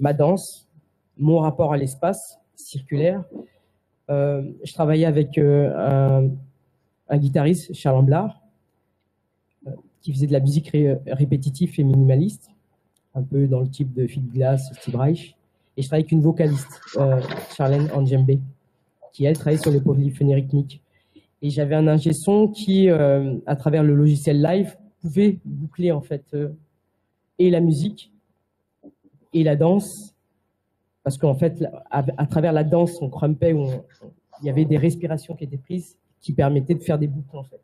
ma danse, mon rapport à l'espace circulaire, euh, je travaillais avec euh, un, guitariste, Charles Amblard, euh, qui faisait de la musique ré répétitive et minimaliste un peu dans le type de Phil Glass, Steve Reich. Et je travaille avec une vocaliste, euh, Charlène Anjembe, qui elle travaillait sur les polyphonies rythmiques. Et j'avais un ingé son qui, euh, à travers le logiciel Live, pouvait boucler en fait euh, et la musique et la danse, parce qu'en fait, à, travers la danse, on crumpait, il y avait des respirations qui étaient prises, qui permettaient de faire des boucles en fait.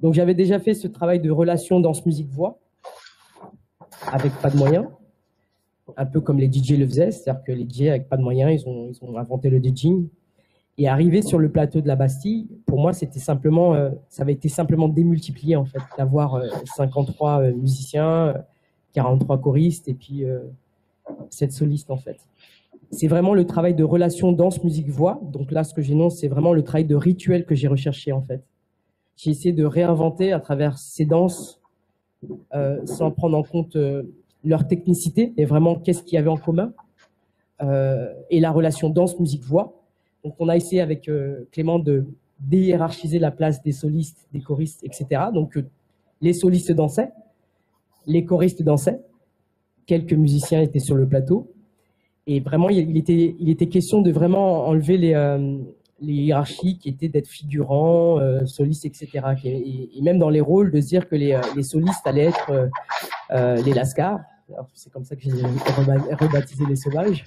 Donc j'avais déjà fait ce travail de relation danse-musique-voix, avec pas de moyens, un peu comme les DJ le faisaient, c'est-à-dire que les DJ avec pas de moyens, ils ont inventé le DJing. Et arriver sur le plateau de la Bastille, pour moi, c'était simplement, euh, ça avait été simplement démultiplié en fait, d'avoir 53 euh, euh, musiciens, 43 choristes et puis 7 solistes en fait. C'est vraiment le travail de relation danse musique voix. Donc là, ce que j'énonce, c'est vraiment le travail de rituel que j'ai recherché en fait. J'ai essayé de réinventer à travers ces danses, sans prendre en compte leur technicité et vraiment qu'est-ce qu'il y avait en commun et la relation danse musique voix donc, on a essayé avec euh, Clément de déhiérarchiser la place des solistes, des choristes, etc. Donc, euh, les solistes dansaient, les choristes dansaient, quelques musiciens étaient sur le plateau. Et vraiment, il était, question de vraiment enlever les, euh, hiérarchies qui étaient d'être figurants, solistes, etc. Et, même dans les rôles, de se dire que les, les solistes allaient être les lascars. C'est comme ça que j'ai rebaptisé les sauvages.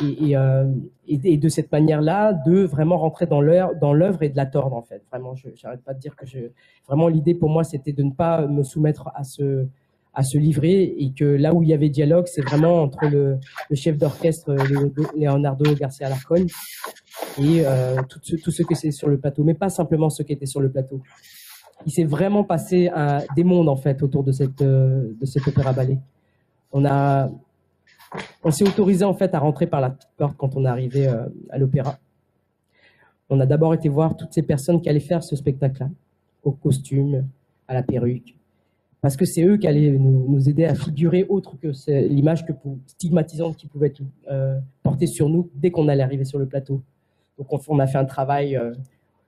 Euh, et, de cette manière-là, de vraiment rentrer dans l'œuvre et de la tordre en fait. Vraiment, je n'arrête pas de dire que je. Vraiment, l'idée pour moi, c'était de ne pas me soumettre à ce à se livrer et que là où il y avait dialogue, c'est vraiment entre le, chef d'orchestre Leonardo Garcia Larcon et euh, tout, ce, tout que c'est sur le plateau, mais pas simplement ce qui était sur le plateau. Il s'est vraiment passé des mondes en fait autour de cette euh, de cet opéra ballet. On a on s'est autorisé en fait à rentrer par la petite porte quand on est arrivé euh, à l'opéra. On a d'abord été voir toutes ces personnes qui allaient faire ce spectacle-là, au costume, à la perruque, parce que c'est eux qui allaient nous, aider à figurer autre que l'image que stigmatisante qui pouvait être euh, portée sur nous dès qu'on allait arriver sur le plateau. Donc on, a fait un travail, euh,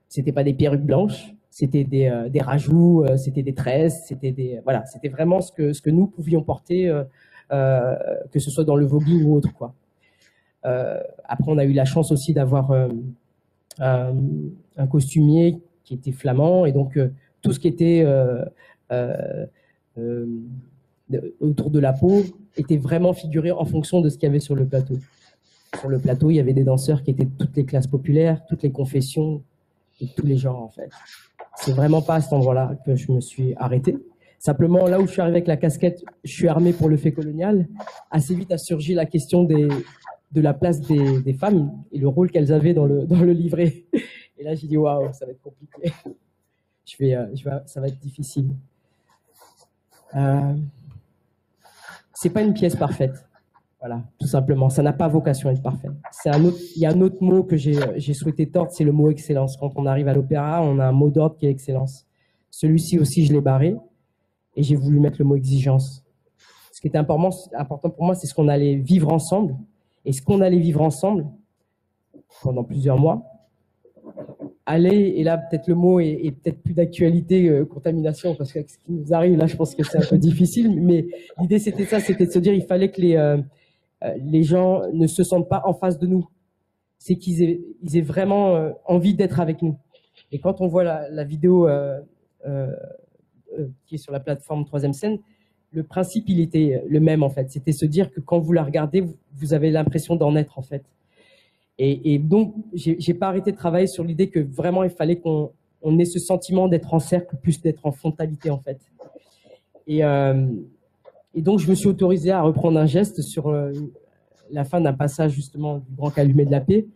c'était pas des perruques blanches, c'était des, des rajouts, c'était des tresses, c'était des voilà, c'était vraiment ce que nous pouvions porter euh, que ce soit dans le voguing ou autre. Quoi. Euh, après, on a eu la chance aussi d'avoir euh, un, costumier qui était flamand et donc tout ce qui était autour de la peau était vraiment figuré en fonction de ce qu'il y avait sur le plateau. Sur le plateau, il y avait des danseurs qui étaient de toutes les classes populaires, toutes les confessions et tous les genres en fait. C'est vraiment pas à cet endroit-là que je me suis arrêté. Simplement, là où je suis arrivé avec la casquette, je suis armé pour le fait colonial. Assez vite a surgi la question de la place des, femmes et le rôle qu'elles avaient dans le, livret. Et là, j'ai dit, waouh, ça va être compliqué. Euh, ça va être difficile. Euh, c'est pas une pièce parfaite. Voilà, tout simplement. Ça n'a pas vocation à être parfait. Il y a un autre mot que j'ai souhaité tordre, c'est le mot excellence. Quand on arrive à l'opéra, on a un mot d'ordre qui est excellence. Celui-ci aussi, je l'ai barré et j'ai voulu mettre le mot exigence. Ce qui était important, pour moi, c'est ce qu'on allait vivre ensemble. Et ce qu'on allait vivre ensemble pendant plusieurs mois, aller, et là peut-être le mot est, peut-être plus d'actualité, euh, contamination, parce que ce qui nous arrive là, je pense que c'est un peu difficile, mais l'idée c'était ça, c'était de se dire il fallait que les, euh, euh, les gens ne se sentent pas en face de nous, c'est qu'ils aient, ils aient vraiment envie d'être avec nous. Et quand on voit la, vidéo qui est sur la plateforme Troisième Scène, le principe, il était le même en fait. C'était se dire que quand vous la regardez, vous, avez l'impression d'en être en fait. Et, et donc, j'ai pas arrêté de travailler sur l'idée que vraiment il fallait qu'on ait ce sentiment d'être en cercle plus d'être en frontalité en fait. Et, euh, donc, je me suis autorisé à reprendre un geste sur euh, la fin d'un passage justement du Grand Calumet de la Paix,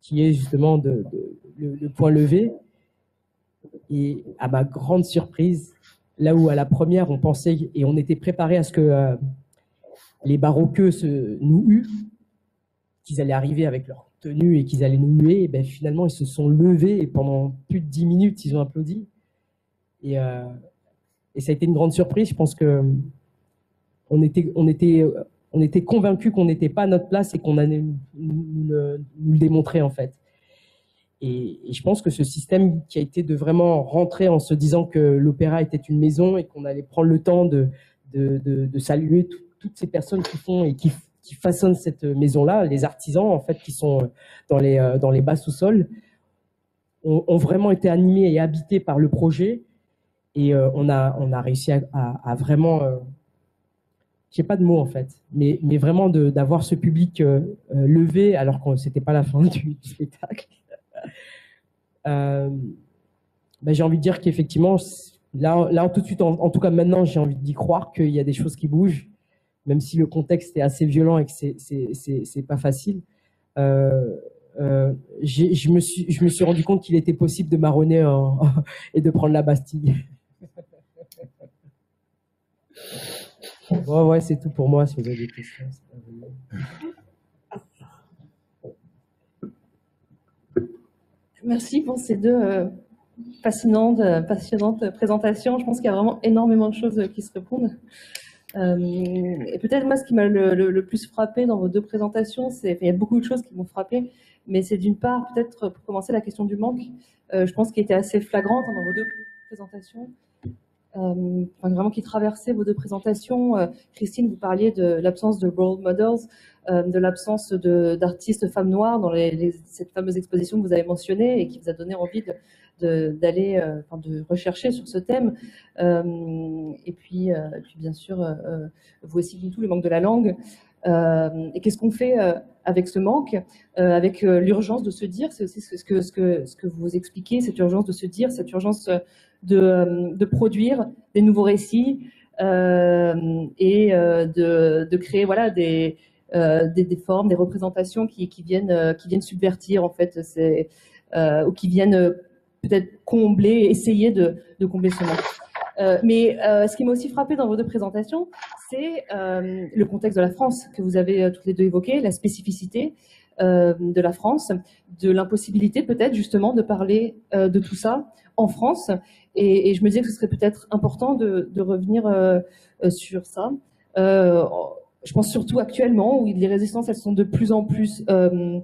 qui est justement le point levé. Et à ma grande surprise, Là où à la première, on pensait et on était préparé à ce que euh, les baroqueux nous huent, qu'ils allaient arriver avec leur tenue et qu'ils allaient nous huer, ben finalement, ils se sont levés et pendant plus de dix minutes, ils ont applaudi. Et, euh, et ça a été une grande surprise. Je pense que on était, on convaincus qu'on n'était pas à notre place et qu'on allait nous, nous, le démontrer en fait. Et, je pense que ce système qui a été de vraiment rentrer en se disant que l'opéra était une maison et qu'on allait prendre le temps de, saluer toutes ces personnes qui font et qui, façonnent cette maison-là, les artisans en fait qui sont dans les dans les bas sous-sols, ont, vraiment été animés et habités par le projet. Et on a on a réussi à, vraiment j'ai pas de mots en fait, mais, mais vraiment d'avoir ce public levé alors que c'était pas la fin du, spectacle. Euh, ben, j'ai envie de dire qu'effectivement, là, là, tout de suite, en, tout cas maintenant, j'ai envie d'y croire qu'il y a des choses qui bougent, même si le contexte est assez violent et que c'est pas facile. Euh, euh, je me suis rendu compte qu'il était possible de marronner (laughs) et de prendre la Bastille. (laughs) ouais, ouais, c'est tout pour moi. Si vous avez des questions. Merci pour ces deux euh, euh, passionnantes présentations. Je pense qu'il y a vraiment énormément de choses qui se répondent. Euh, et peut-être moi, ce qui m'a le, plus frappé dans vos deux présentations, c'est, il y a beaucoup de choses qui m'ont frappé, mais c'est d'une part, peut-être pour commencer, la question du manque. je pense qu'il était assez flagrante dans vos deux présentations. Vraiment qui traversait vos deux présentations. Christine, vous parliez de l'absence de role models. Euh, de l'absence d'artistes femmes noires dans cette fameuse exposition que vous avez mentionnée et qui vous a donné envie d'aller, euh, de, rechercher sur ce thème. Euh, et puis, puis bien sûr, vous aussi, tout le manque de la langue. et qu'est-ce qu'on fait avec ce manque, avec l'urgence de se dire, c'est aussi ce que, ce, que, ce que vous expliquez, cette urgence de se dire, cette urgence de, de produire des nouveaux récits et de, de créer voilà, des, euh, des, formes, des représentations qui, viennent, euh, qui viennent subvertir en fait, euh, ou qui viennent peut-être combler, essayer de, combler ce manque. mais ce qui m'a aussi frappé dans vos deux présentations, c'est le contexte de la France que vous avez toutes les deux évoqué, la spécificité de la France, de l'impossibilité peut-être justement de parler de tout ça en France. Et, je me disais que ce serait peut-être important de, revenir sur ça je pense surtout actuellement où les résistances elles sont de plus en plus euh,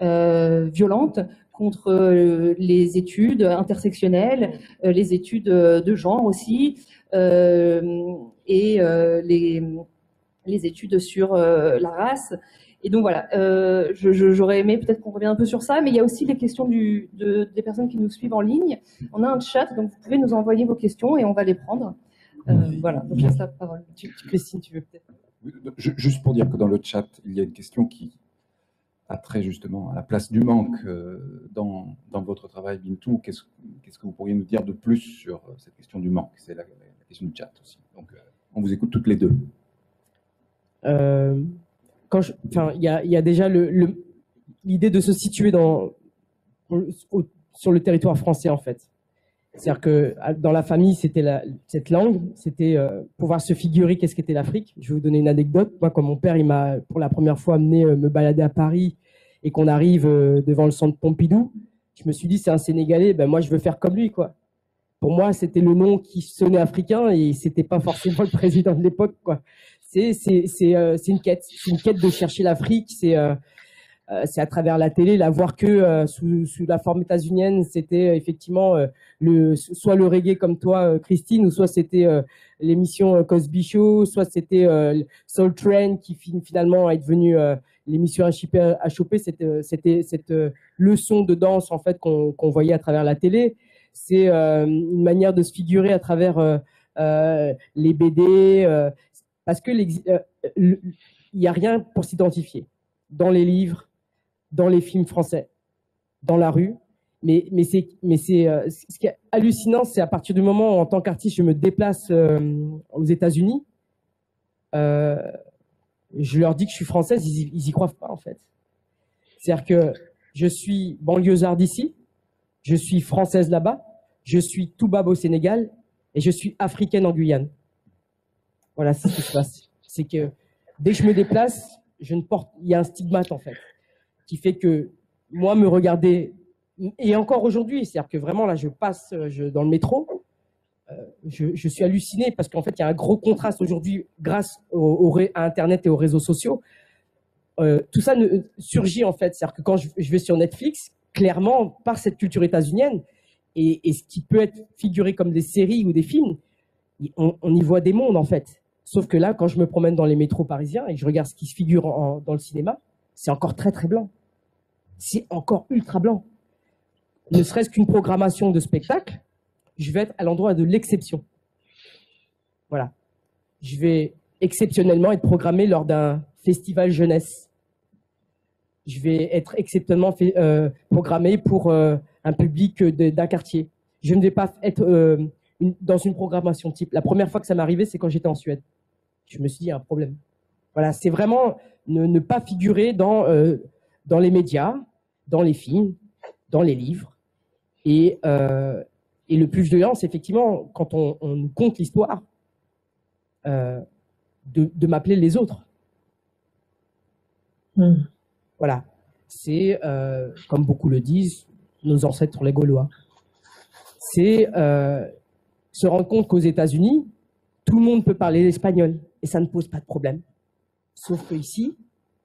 euh, violentes contre euh, les études intersectionnelles, les études de genre aussi, et les études sur la race. Et donc voilà, j'aurais aimé peut-être qu'on revienne un peu sur ça, mais il y a aussi les questions du, de, des personnes qui nous suivent en ligne. On a un chat, donc vous pouvez nous envoyer vos questions et on va les prendre. voilà, donc je laisse la parole. Christine, tu veux peut-être? Juste pour dire que dans le chat, il y a une question qui a trait justement à la place du manque euh, dans, dans votre travail, Bintou. Qu'est-ce que vous pourriez nous dire de plus sur euh, cette question du manque? C'est la, question du chat aussi. Donc, euh, on vous écoute toutes les deux. Quand enfin, il y a, déjà l'idée de se situer dans, sur le territoire français, en fait. C'est-à-dire que dans la famille, c'était cette langue, c'était euh, pouvoir se figurer qu'est-ce qu'était l'Afrique. Je vais vous donner une anecdote. Moi, quand mon père, il m'a pour la première fois amené euh, me balader à Paris et qu'on arrive euh, devant le centre Pompidou, je me suis dit c'est un Sénégalais, ben moi je veux faire comme lui quoi. Pour moi, c'était le nom qui sonnait africain et c'était pas forcément le (laughs) président de l'époque quoi. C'est c'est c'est une quête, c'est une quête de chercher l'Afrique. C'est euh, c'est à travers la télé, la voir que euh, sous, la forme états-unienne, c'était euh, effectivement le, soit le reggae comme toi, Christine, ou soit c'était l'émission Cosby Show, soit c'était Soul Train qui finalement est devenu l'émission à choper, c'était cette leçon de danse en fait qu'on voyait à travers la télé. C'est une manière de se figurer à travers les BD, parce que il n'y a rien pour s'identifier dans les livres, dans les films français, dans la rue. Mais, euh, ce qui est hallucinant, c'est à partir du moment où, en tant qu'artiste, je me déplace euh, aux États-Unis, euh, je leur dis que je suis française, ils, ils y croient pas, en fait. C'est-à-dire que je suis banlieusard d'ici, je suis française là-bas, je suis Toubab au Sénégal et je suis africaine en Guyane. Voilà, c'est ce qui se passe. C'est que dès que je me déplace, je ne porte, il y a un stigmate en fait qui fait que moi, me regarder, et encore aujourd'hui, c'est-à-dire que vraiment là, je passe je, dans le métro, euh, je, suis halluciné parce qu'en fait, il y a un gros contraste aujourd'hui grâce au, à Internet et aux réseaux sociaux. Euh, tout ça ne, surgit en fait, c'est-à-dire que quand je, vais sur Netflix, clairement, par cette culture états-unienne, et, ce qui peut être figuré comme des séries ou des films, on y voit des mondes en fait Sauf que là, quand je me promène dans les métros parisiens et que je regarde ce qui se figure dans le cinéma, c'est encore très très blanc. C'est encore ultra blanc. Ne serait-ce qu'une programmation de spectacle, je vais être à l'endroit de l'exception. Voilà. Je vais exceptionnellement être programmé lors d'un festival jeunesse. Je vais être exceptionnellement euh, programmé pour euh, un public d'un quartier. Je ne vais pas être euh, dans une programmation type. La première fois que ça m'est arrivé, c'est quand j'étais en Suède. Je me suis dit, il y a un problème. Voilà, c'est vraiment ne, ne pas figurer dans, euh, dans les médias, dans les films, dans les livres. Et, euh, et le plus violent, c'est effectivement quand on, on nous conte l'histoire, euh, de, de m'appeler les autres. Hmm. Voilà. C'est, comme beaucoup le disent, nos ancêtres les Gaulois. C'est se rendre compte qu'aux États-Unis, tout le monde peut parler l'espagnol et ça ne pose pas de problème. Sauf qu'ici,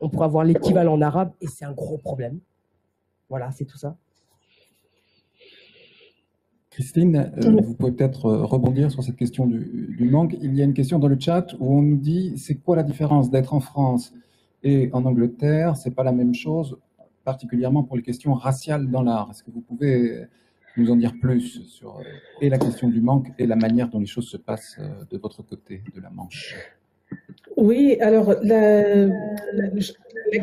on pourra avoir l'équivalent en arabe et c'est un gros problème. Voilà, c'est tout ça. Christine, euh, vous pouvez peut-être euh, rebondir sur cette question du, du manque. Il y a une question dans le chat où on nous dit c'est quoi la différence d'être en France et en Angleterre? C'est pas la même chose, particulièrement pour les questions raciales dans l'art. Est-ce que vous pouvez nous en dire plus sur euh, et la question du manque et la manière dont les choses se passent euh, de votre côté de la Manche. Oui, alors la,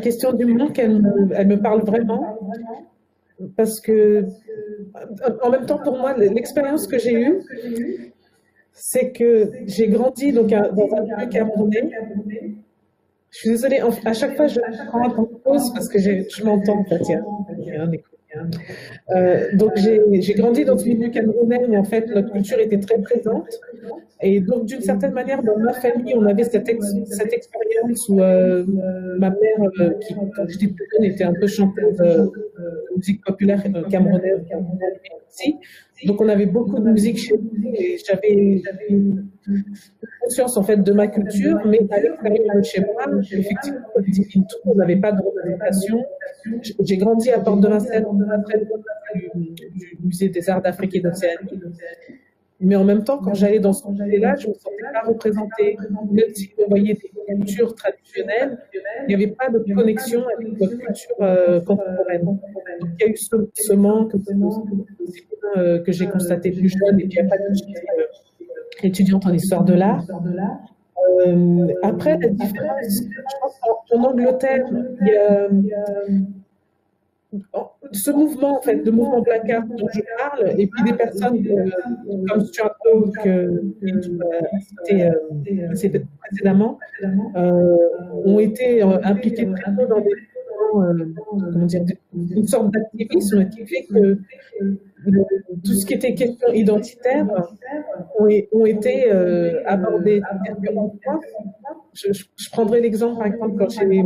question du manque, elle me, parle vraiment parce que en même temps pour moi l'expérience que j'ai eue c'est que j'ai grandi donc à- dans un lieu camerounais je suis désolée à chaque fois je prends un pause parce que je m'entends en Euh, donc j'ai grandi dans ce milieu camerounais où en fait notre culture était très présente. Et donc d'une certaine manière dans ma famille on avait cette, ex- cette expérience où euh, ma mère euh, qui quand j'étais plus jeune était un peu chanteuse euh, de musique populaire camerounaise camerounaise aussi donc on avait beaucoup de musique chez nous et j'avais conscience en fait de ma culture mais à l'extérieur de chez moi effectivement on n'avait pas de représentation j'ai grandi à Porte de Vincennes, du musée des arts d'Afrique et d'Océanie. Mais en même temps, quand j'allais dans ce musée-là, je ne me sentais pas représentée. Même si on voyait des cultures traditionnelles, il n'y avait pas de connexion avec notre culture euh, contemporaine. Donc, il y a eu ce, ce manque euh, que j'ai constaté plus jeune, et puis après, j'étais euh, étudiante en histoire de l'art. Euh, après, la différence, je pense qu'en en Angleterre, il y a euh, ce mouvement, en fait, de mouvement Black Art dont je parle, et puis des personnes euh, comme Stuart Hall que Pintou a cité précéd- précédemment, euh, ont été euh, impliqués très tôt dans des euh, comment dire, une sorte d'activisme qui fait que tout ce qui était question identitaire ont, ont été euh, abordés. Je- je prendrai l'exemple, par exemple, quand j'ai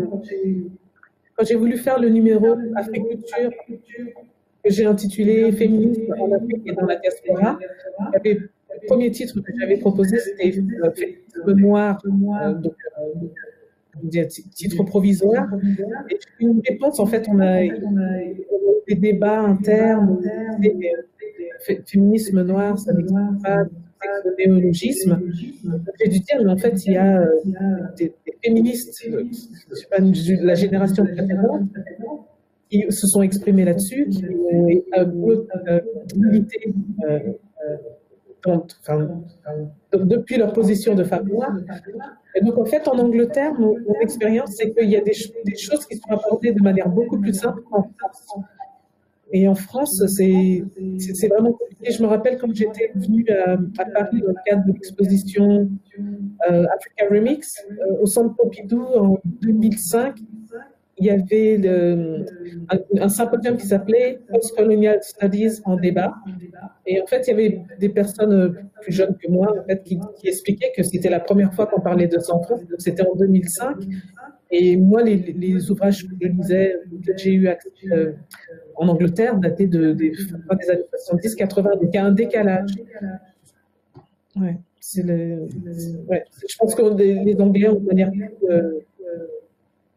quand j'ai voulu faire le numéro Africulture que j'ai intitulé Féminisme en Afrique et dans la diaspora, il y avait- le premier titre que j'avais proposé, c'était euh, Féminisme noir, euh, donc, euh, titre provisoire. Et une réponse, en fait, on a, on a des débats internes, féminisme noir, ça n'existe pas, néologisme. J'ai dû dire, mais en fait, il y a euh, des, féministes, euh, je sais pas, de la génération précédente, qui se sont exprimés là-dessus, qui ont euh, milité depuis leur position de femme noire. Donc, en fait, en Angleterre, mon, expérience, c'est qu'il y a des, ch- des choses qui sont abordées de manière beaucoup plus simple qu'en France. Et en France, c'est vraiment compliqué. Je me rappelle quand j'étais venue à, Paris dans le cadre de l'exposition euh, Africa Remix euh, au Centre Pompidou en 2005. Il y avait un, symposium qui s'appelait Post-Colonial Studies en débat. Et en fait, il y avait des personnes euh, plus jeunes que moi qui, expliquaient que c'était la première fois qu'on parlait de France. Donc, C'était en 2005. Et moi, les, les ouvrages que je lisais, que j'ai eu accès euh, en Angleterre, dataient de, des, années 70-80. Donc il y a un décalage. Ouais, c'est le, ouais. Je pense que les, les Anglais ont une manière plus, euh, euh,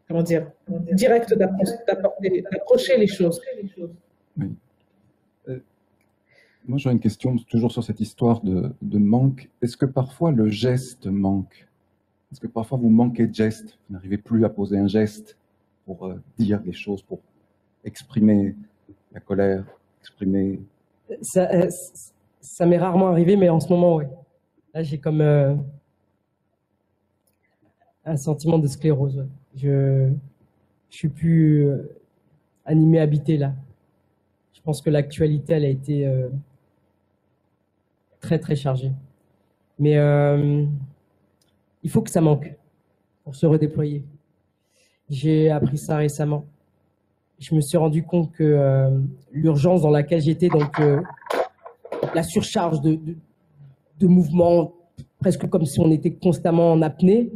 comment dire, directe d'approcher les choses. Moi, j'aurais une question toujours sur cette histoire de, de manque. Est-ce que parfois le geste manque? Est-ce que parfois vous manquez de gestes Vous n'arrivez plus à poser un geste pour euh, dire des choses, pour exprimer la colère, exprimer. Ça, euh, m'est rarement arrivé, mais en ce moment, oui. Là, j'ai comme euh, un sentiment de sclérose. Je, je suis plus animé, habité là. Je pense que l'actualité, elle a été très, très chargée. Mais il faut que ça manque pour se redéployer. J'ai appris ça récemment. Je me suis rendu compte que euh, l'urgence dans laquelle j'étais, donc euh, la surcharge de, de, mouvements, presque comme si on était constamment en apnée,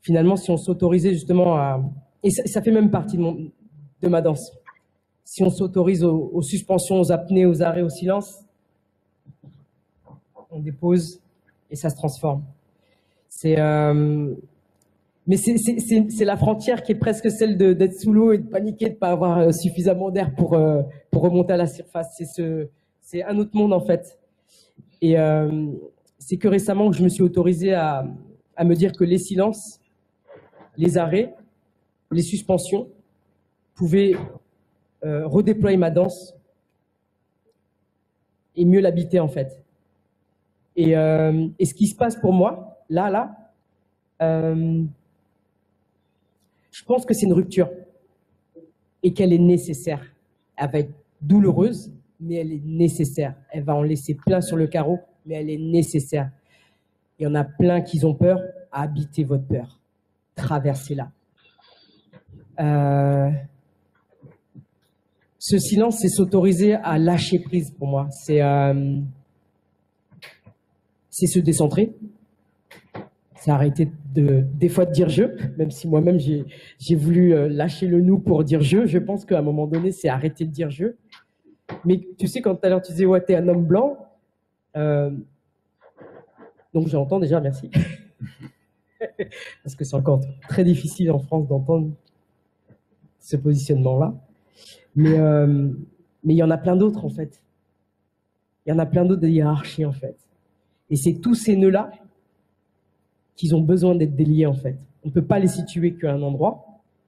finalement, si on s'autorisait justement à... Et ça, fait même partie de ma danse. Si on s'autorise aux, aux suspensions, aux apnées, aux arrêts, au silence, on dépose et ça se transforme. C'est, euh, mais c'est, la frontière qui est presque celle d'être sous l'eau et de paniquer, de pas avoir euh, suffisamment d'air pour, euh, pour remonter à la surface. C'est ce, un autre monde en fait. Et c'est que récemment que je me suis autorisé à, à me dire que les silences, les arrêts, les suspensions pouvaient redéployer ma danse et mieux l'habiter en fait. Et, et ce qui se passe pour moi, là, là, euh, je pense que c'est une rupture et qu'elle est nécessaire. Elle va être douloureuse, mais elle est nécessaire. Elle va en laisser plein sur le carreau, mais elle est nécessaire. Il y en a plein qui ont peur. Habitez votre peur. Traversez-la. Euh, ce silence, c'est s'autoriser à lâcher prise pour moi. C'est euh, c'est se décentrer. C'est arrêter de, des fois de dire je, même si moi-même j'ai voulu euh, lâcher le nous pour dire je. Je pense qu'à un moment donné, c'est arrêter de dire je. Mais tu sais, quand tout à l'heure tu disais, ouais, t'es un homme blanc, euh, donc j'entends déjà, merci. (laughs) Parce que c'est encore très difficile en France d'entendre ce positionnement-là. Mais euh, mais il y en a plein d'autres en fait. Il y en a plein d'autres de hiérarchies en fait. Et c'est tous ces nœuds-là qu'ils ont besoin d'être déliés en fait. On ne peut pas les situer qu'à un endroit.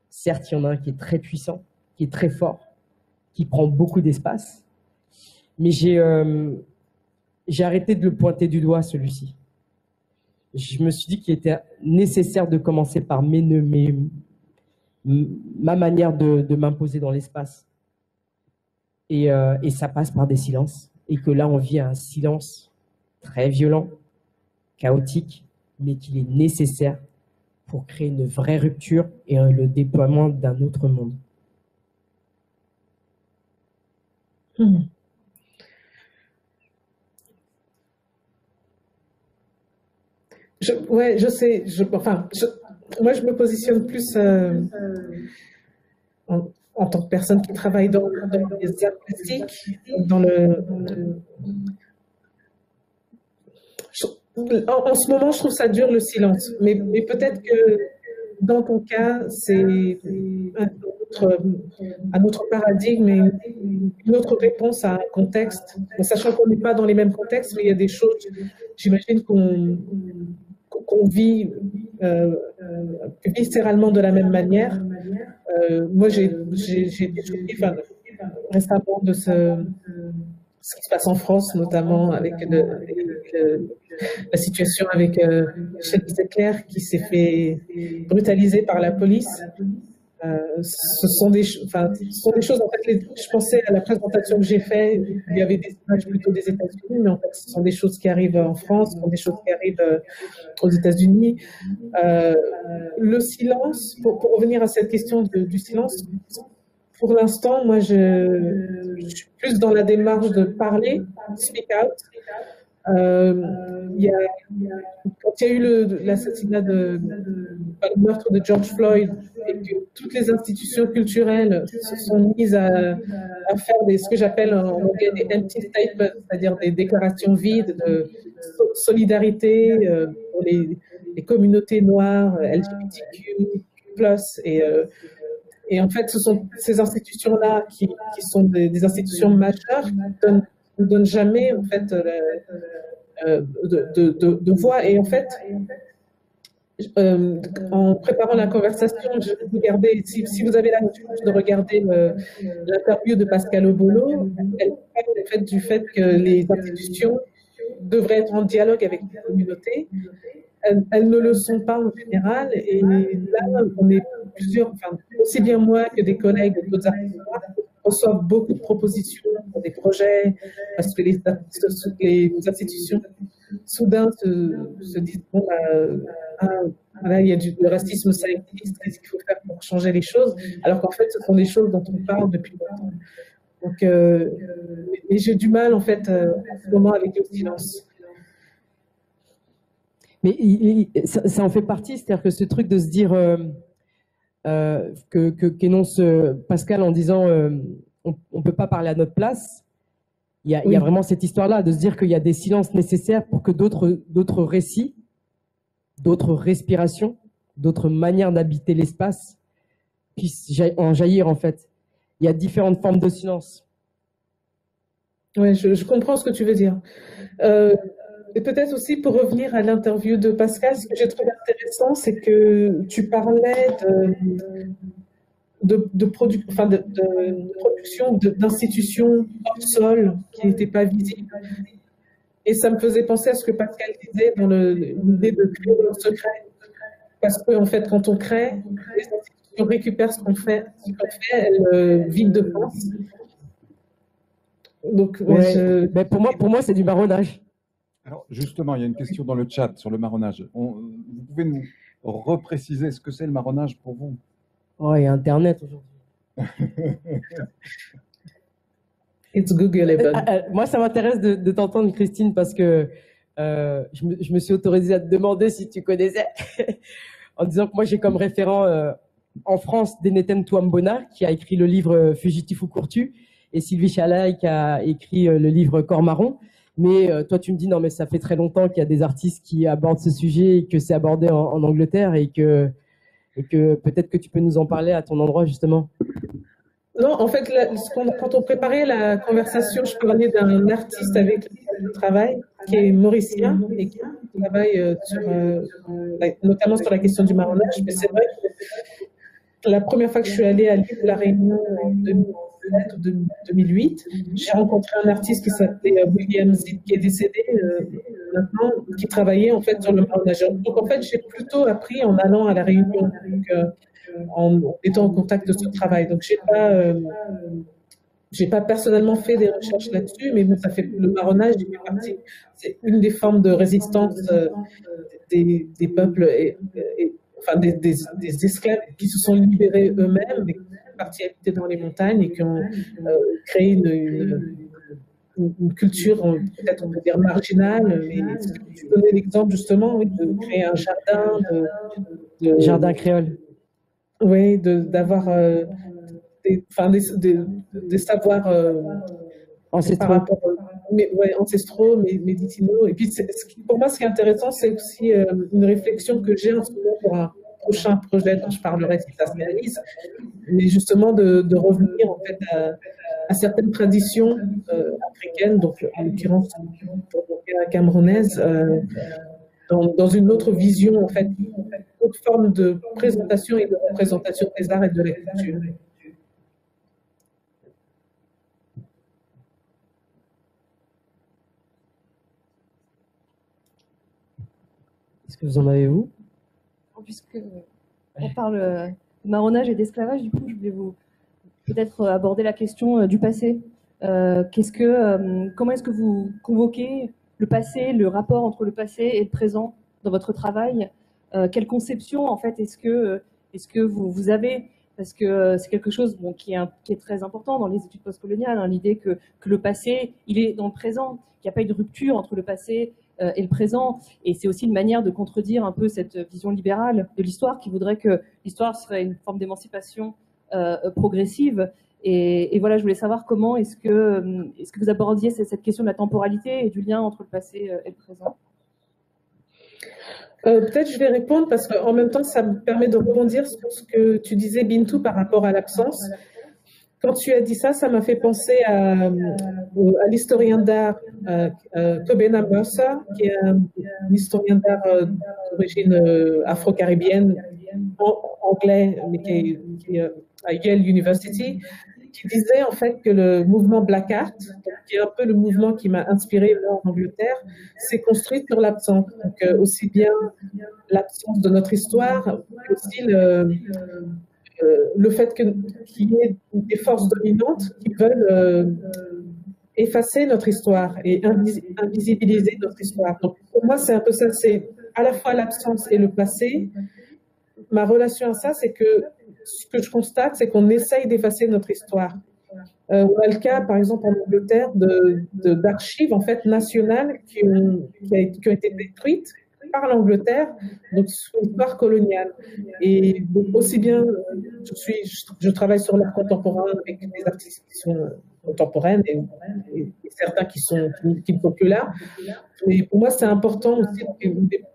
Certes, il y en a un qui est très puissant, qui est très fort, qui prend beaucoup d'espace. Mais j'ai euh, arrêté de le pointer du doigt, celui-ci. Je me suis dit qu'il était nécessaire de commencer par mes, ma manière de, de m'imposer dans l'espace. Et, euh, et ça passe par des silences. Et que là, on vit un silence très violent, chaotique, mais qu'il est nécessaire pour créer une vraie rupture et le déploiement d'un autre monde. Hmm. Je, ouais, je sais. Je, enfin, je, moi, je me positionne plus euh, en, en, tant que personne qui travaille dans, dans les arts plastiques, dans le. En, ce moment, je trouve ça dur le silence, mais, peut-être que dans ton cas, c'est un autre, paradigme et une autre réponse à un contexte. Sachant qu'on n'est pas dans les mêmes contextes, mais il y a des choses, j'imagine qu'on vit euh, viscéralement de la même manière. Euh, moi, j'ai été récemment de ce, ce qui se passe en France, notamment avec la situation avec euh, Michel qui s'est fait brutaliser par la police. Euh, ce sont des, choses. En fait, je pensais à la présentation que j'ai faite. Il y avait des images plutôt des États-Unis, mais en fait, ce sont des choses qui arrivent en France, ce sont des choses qui arrivent euh, aux États-Unis. Euh, le silence, pour, revenir à cette question du silence, pour l'instant, moi, je, suis plus dans la démarche de parler, speak out. Euh, y a, quand il y a eu l'assassinat de, le meurtre de George Floyd et que toutes les institutions culturelles se sont mises à, faire ce que j'appelle en anglais des empty statements, c'est-à-dire des déclarations vides de solidarité euh, pour les, les, communautés noires, LGBTQ+, et, euh, et en fait, ce sont ces institutions-là qui, sont des, institutions majeures qui donnent ne donne jamais en fait euh, de, de, voix et en fait euh, en préparant la conversation, je regardais, si, si vous avez la chance de regarder l'interview de Pascal Obolo, elle parle du fait que les institutions devraient être en dialogue avec les communautés. Elles, ne le sont pas en général. Et là, on est plusieurs, enfin, aussi bien moi que des collègues d'autres artistes reçoivent beaucoup de propositions pour des projets, parce que les, institutions soudain se, disent bon, bah, ah, il y a du racisme, ça qu'est-ce qu'il faut faire pour changer les choses? Alors qu'en fait, ce sont des choses dont on parle depuis longtemps. Donc, euh, j'ai du mal en fait euh, en ce moment avec le silence. Mais ça, en fait partie, c'est-à-dire que ce truc de se dire euh, euh que qu'énonce Pascal en disant on ne peut pas parler à notre place, il y, a, il y a vraiment cette histoire-là de se dire qu'il y a des silences nécessaires pour que d'autres d'autres récits, d'autres respirations, d'autres manières d'habiter l'espace puissent en jaillir en fait. Il y a différentes formes de silence. Oui, je, je comprends ce que tu veux dire. Euh, et peut-être aussi pour revenir à l'interview de Pascal, ce que j'ai trouvé intéressant, c'est que tu parlais de, de, de, enfin de, de production d'institutions hors sol qui n'étaient pas visibles. Et ça me faisait penser à ce que Pascal disait dans l'idée de créer le secret. Parce qu'en en fait, quand on crée, les institutions récupèrent ce qu'on fait, ce qu'on fait, elles euh, vident de France. Donc, mais pour moi, pour moi, c'est du marronnage. Alors, justement, il y a une question dans le chat sur le marronnage. vous pouvez nous repréciser ce que c'est le marronnage pour vous? Oh, il y a Internet aujourd'hui. (laughs) It's Google. Euh, euh, moi, ça m'intéresse de, t'entendre, Christine, parce que euh, je, me, suis autorisée à te demander si tu connaissais, (laughs) en disant que moi, j'ai comme référent en France Denetem Touambona, qui a écrit le livre Fugitif ou Courtu, et Sylvie Chalaï, qui a écrit le livre Corps marron. Mais toi, tu me dis, non, mais ça fait très longtemps qu'il y a des artistes qui abordent ce sujet et que c'est abordé en Angleterre et que peut-être que tu peux nous en parler à ton endroit justement. Non, en fait, quand on préparait la conversation, je parlais d'un artiste avec qui je travaille, qui est mauricien et qui travaille euh, euh, notamment sur la question du marronnage. Mais c'est vrai que la première fois que je suis allée à l'île de la Réunion en 2008, j'ai rencontré un artiste qui s'appelait euh, William Zid, qui est décédé maintenant, qui travaillait en fait sur le marronnage. Donc en fait, j'ai plutôt appris en allant à la Réunion, en étant en contact de ce travail. Donc j'ai pas euh, j'ai pas personnellement fait des recherches là-dessus, mais ça fait le marronnage C'est une des formes de résistance euh, des, des, peuples et, enfin des, des, des, esclaves qui se sont libérés eux-mêmes, partis habiter dans les montagnes et qui ont euh, créé une, une, culture peut-être on peut dire marginale. Mais tu donnais l'exemple justement de créer un jardin, de, jardin créole. Oui, d'avoir euh, des, des, des, savoirs euh, ancestraux. Euh, mais, ouais, ancestraux, médicinaux. Et puis, pour moi, ce qui est intéressant, c'est aussi une réflexion que j'ai en ce moment pour un prochain projet dont je parlerai si ça se réalise, mais justement de, revenir en fait à, certaines traditions africaines, donc en l'occurrence camerounaise, dans, dans, une autre vision en fait autre forme de présentation et de représentation des arts et de la culture. Est-ce que vous en avez vous? Puisque on parle euh, de marronnage et d'esclavage, du coup, je voulais vous peut-être aborder la question euh, du passé. Euh, qu'est-ce que, comment est-ce que vous convoquez le passé, le rapport entre le passé et le présent dans votre travail? Euh, quelle conception en fait est-ce que euh, est-ce que vous, vous avez? Parce que euh, c'est quelque chose bon, qui, est qui, est très important dans les études postcoloniales, hein, l'idée que, que, le passé, il est dans le présent, qu'il n'y a pas eu de rupture entre le passé et le présent. Et c'est aussi une manière de contredire un peu cette vision libérale de l'histoire qui voudrait que l'histoire serait une forme d'émancipation progressive. Et, et, voilà, je voulais savoir comment est-ce que, est-ce que vous abordiez cette question de la temporalité et du lien entre le passé et le présent? Euh, peut-être je vais répondre parce qu'en même temps, ça me permet de rebondir sur ce que tu disais, Bintou, par rapport à l'absence. Quand tu as dit ça, ça m'a fait penser à, à l'historien d'art euh, euh, Tobena Mercer, qui est un, historien d'art euh, d'origine euh, afro-caribéenne, anglais, mais qui est à Yale University, qui disait en fait que le mouvement Black Art, qui est un peu le mouvement qui m'a inspiré en Angleterre, s'est construit sur l'absence. Donc euh, aussi bien l'absence de notre histoire, aussi le, euh, le fait qu'il y ait des forces dominantes qui veulent euh, effacer notre histoire et invisibiliser notre histoire. Donc pour moi, c'est un peu ça, c'est à la fois l'absence et le passé. Ma relation à ça, c'est que ce que je constate, c'est qu'on essaye d'effacer notre histoire. Euh, on a le cas, par exemple, en Angleterre, d'archives de, en fait nationales qui ont, qui, ont été détruites par l'Angleterre, donc sur l'histoire coloniale. Et aussi bien, je, suis, je, travaille sur l'art contemporain avec des artistes qui sont contemporaines et, certains qui, sont, qui ne sont plus là. Mais pour moi, c'est important aussi, les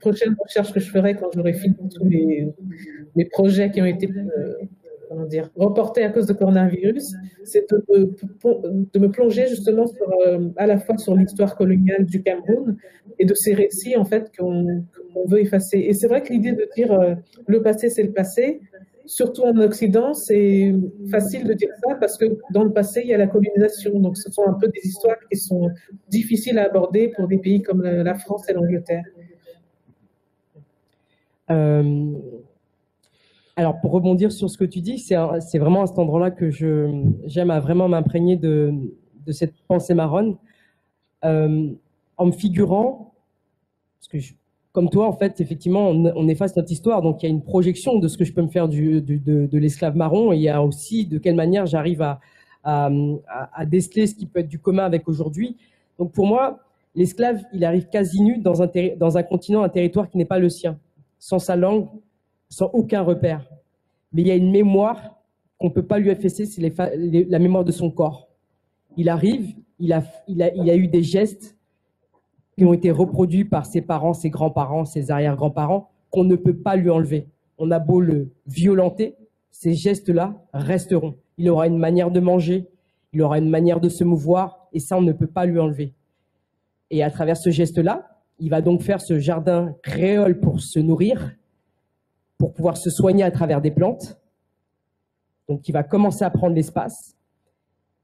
prochaines recherches que je ferai quand j'aurai fini tous mes, mes, projets qui ont été euh, comment dire, reportés à cause de coronavirus, c'est de, me plonger justement euh, à la fois sur l'histoire coloniale du Cameroun et de ces récits en fait qu'on veut effacer. Et c'est vrai que l'idée de dire euh, le passé c'est le passé, surtout en Occident, c'est facile de dire ça parce que dans le passé, il y a la colonisation. Donc, ce sont un peu des histoires qui sont difficiles à aborder pour des pays comme la France et l'Angleterre. Euh, alors, pour rebondir sur ce que tu dis, c'est vraiment à cet endroit-là que j'aime à vraiment m'imprégner de, cette pensée marronne, euh, en me figurant, parce que comme toi, en fait, effectivement, on, efface notre histoire. Donc, il y a une projection de ce que je peux me faire du, de, l'esclave marron. Et il y a aussi de quelle manière j'arrive à, à, déceler ce qui peut être du commun avec aujourd'hui. Donc, pour moi, l'esclave, il arrive quasi nu dans un, dans un continent, un territoire qui n'est pas le sien, sans sa langue, sans aucun repère. Mais il y a une mémoire qu'on ne peut pas lui effacer, c'est la mémoire de son corps. Il arrive, il a, il a, il a eu des gestes qui ont été reproduits par ses parents, ses grands-parents, ses arrière-grands-parents, qu'on ne peut pas lui enlever. On a beau le violenter, ces gestes-là resteront. Il aura une manière de manger, il aura une manière de se mouvoir, et ça, on ne peut pas lui enlever. Et à travers ce geste-là, il va donc faire ce jardin créole pour se nourrir, pour pouvoir se soigner à travers des plantes. Donc, il va commencer à prendre l'espace.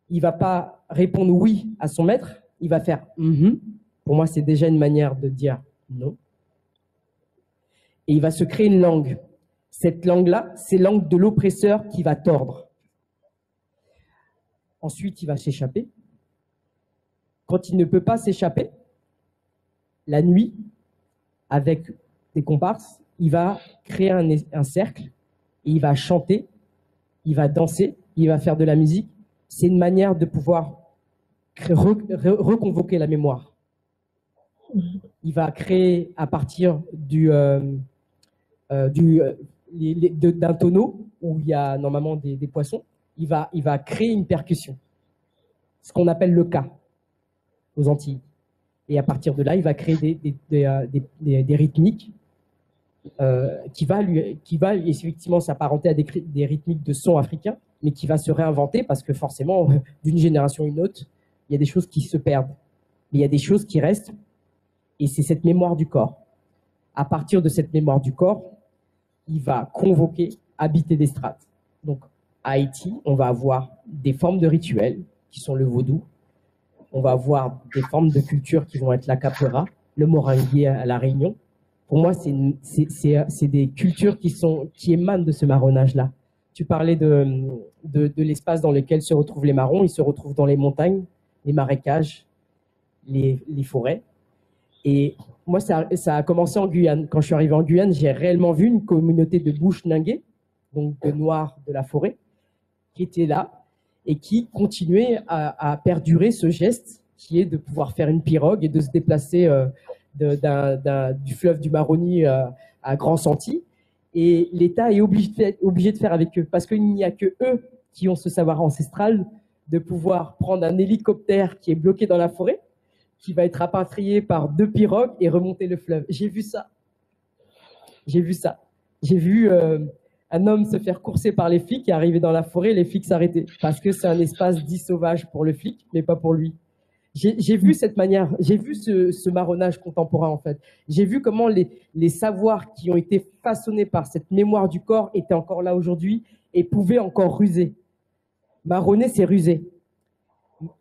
Il va pas répondre oui à son maître, il va faire mm pour moi, c'est déjà une manière de dire non. Et il va se créer une langue. Cette langue-là, c'est langue de l'oppresseur qui va tordre. Ensuite, il va s'échapper. Quand il ne peut pas s'échapper, la nuit, avec des comparses, il va créer un, cercle, et il va chanter, il va danser, il va faire de la musique. C'est une manière de pouvoir reconvoquer la mémoire il va créer à partir du, euh, euh, euh, d'un tonneau où il y a normalement des, poissons, il va, il va créer une percussion, ce qu'on appelle le cas aux Antilles. Et à partir de là, il va créer des, des, rythmiques qui va qui va effectivement s'apparenter à des, rythmiques de son africain, mais qui va se réinventer parce que forcément, (laughs) d'une génération à une autre, il y a des choses qui se perdent. Mais il y a des choses qui restent et c'est cette mémoire du corps. À partir de cette mémoire du corps, il va convoquer, habiter des strates. Donc, à Haïti, on va avoir des formes de rituels qui sont le vaudou. On va avoir des formes de culture qui vont être la capoeira, le moringué à la Réunion. Pour moi, c'est des cultures qui, émanent de ce marronnage-là. Tu parlais de, l'espace dans lequel se retrouvent les marrons. Ils se retrouvent dans les montagnes, les marécages, les, forêts. Et moi, ça, a commencé en Guyane. Quand je suis arrivé en Guyane, j'ai réellement vu une communauté de bouches ninguées, donc de noirs de la forêt, qui était là et qui continuait à, perdurer ce geste qui est de pouvoir faire une pirogue et de se déplacer euh, du fleuve du Maroni euh, à Grand Senti. Et l'État est obligé, de faire avec eux parce qu'il n'y a que eux qui ont ce savoir ancestral de pouvoir prendre un hélicoptère qui est bloqué dans la forêt qui va être rapatrié par deux pirogues et remonter le fleuve. J'ai vu ça. J'ai vu ça. J'ai vu euh, un homme se faire courser par les flics et arriver dans la forêt, les flics s'arrêter. Parce que c'est un espace dit sauvage pour le flic, mais pas pour lui. J'ai vu cette manière, j'ai vu ce, marronnage contemporain en fait. J'ai vu comment les, savoirs qui ont été façonnés par cette mémoire du corps étaient encore là aujourd'hui et pouvaient encore ruser. Marronner, c'est ruser.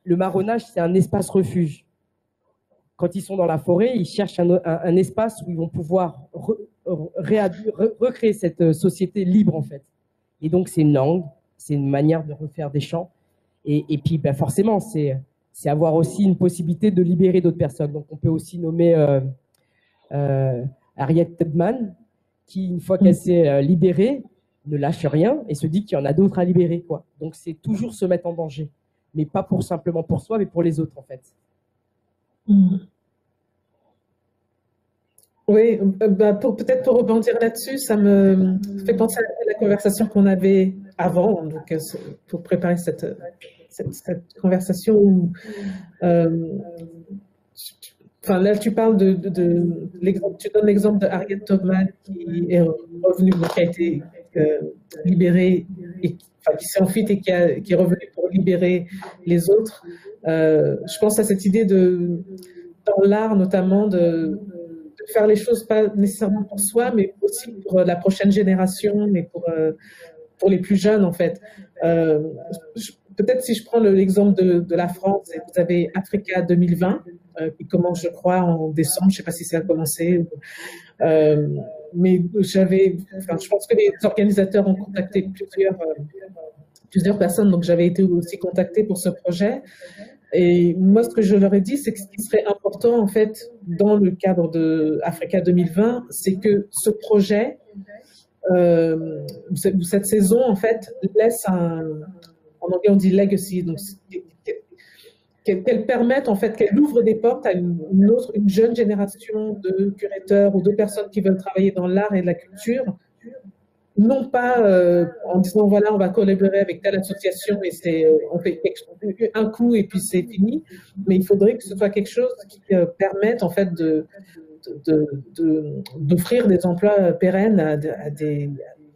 Le marronnage, c'est un espace refuge. Quand ils sont dans la forêt, ils cherchent un, espace où ils vont pouvoir recréer cette société libre en fait. Et donc c'est une langue, c'est une manière de refaire des chants. Et, et puis ben, forcément, c'est c'est avoir aussi une possibilité de libérer d'autres personnes. Donc on peut aussi nommer euh, euh, Harriet Tubman, qui une fois qu'elle s'est euh, libérée, ne lâche rien et se dit qu'il y en a d'autres à libérer. Quoi. Donc c'est toujours se mettre en danger, mais pas pour simplement pour soi, mais pour les autres en fait. Mm. Oui, bah pour, peut-être pour rebondir là-dessus, ça me fait penser à la conversation qu'on avait avant, donc, pour préparer cette, cette, conversation où, euh, enfin là tu parles de, tu donnes l'exemple de Harriet Tubman qui est revenue, qui a été euh, libérée et enfin, qui s'est enfuite et qui, qui, est revenue pour libérer les autres. Euh, je pense à cette idée de dans l'art notamment de, faire les choses pas nécessairement pour soi, mais aussi pour la prochaine génération, mais pour pour les plus jeunes en fait. Je, peut-être si je prends l'exemple de, la France, vous avez Africa 2020 euh, qui commence, je crois, en décembre. Je ne sais pas si ça a commencé. Euh, mais j'avais, je pense que les organisateurs ont contacté plusieurs, euh, plusieurs personnes, donc j'avais été aussi contactée pour ce projet. Et moi, ce que je leur ai dit, c'est que ce qui serait important, en fait, dans le cadre de Africa 2020, c'est que ce projet, cette saison, en fait, laisse un, en anglais on dit legacy, donc qu'elle permette en fait, qu'elle ouvre des portes à une, autre, une jeune génération de curateurs ou de personnes qui veulent travailler dans l'art et la culture, non pas euh, en disant voilà on va collaborer avec telle association et c'est euh, on fait un coup et puis c'est fini, mais il faudrait que ce soit quelque chose qui euh, permette en fait d'offrir de, des emplois pérennes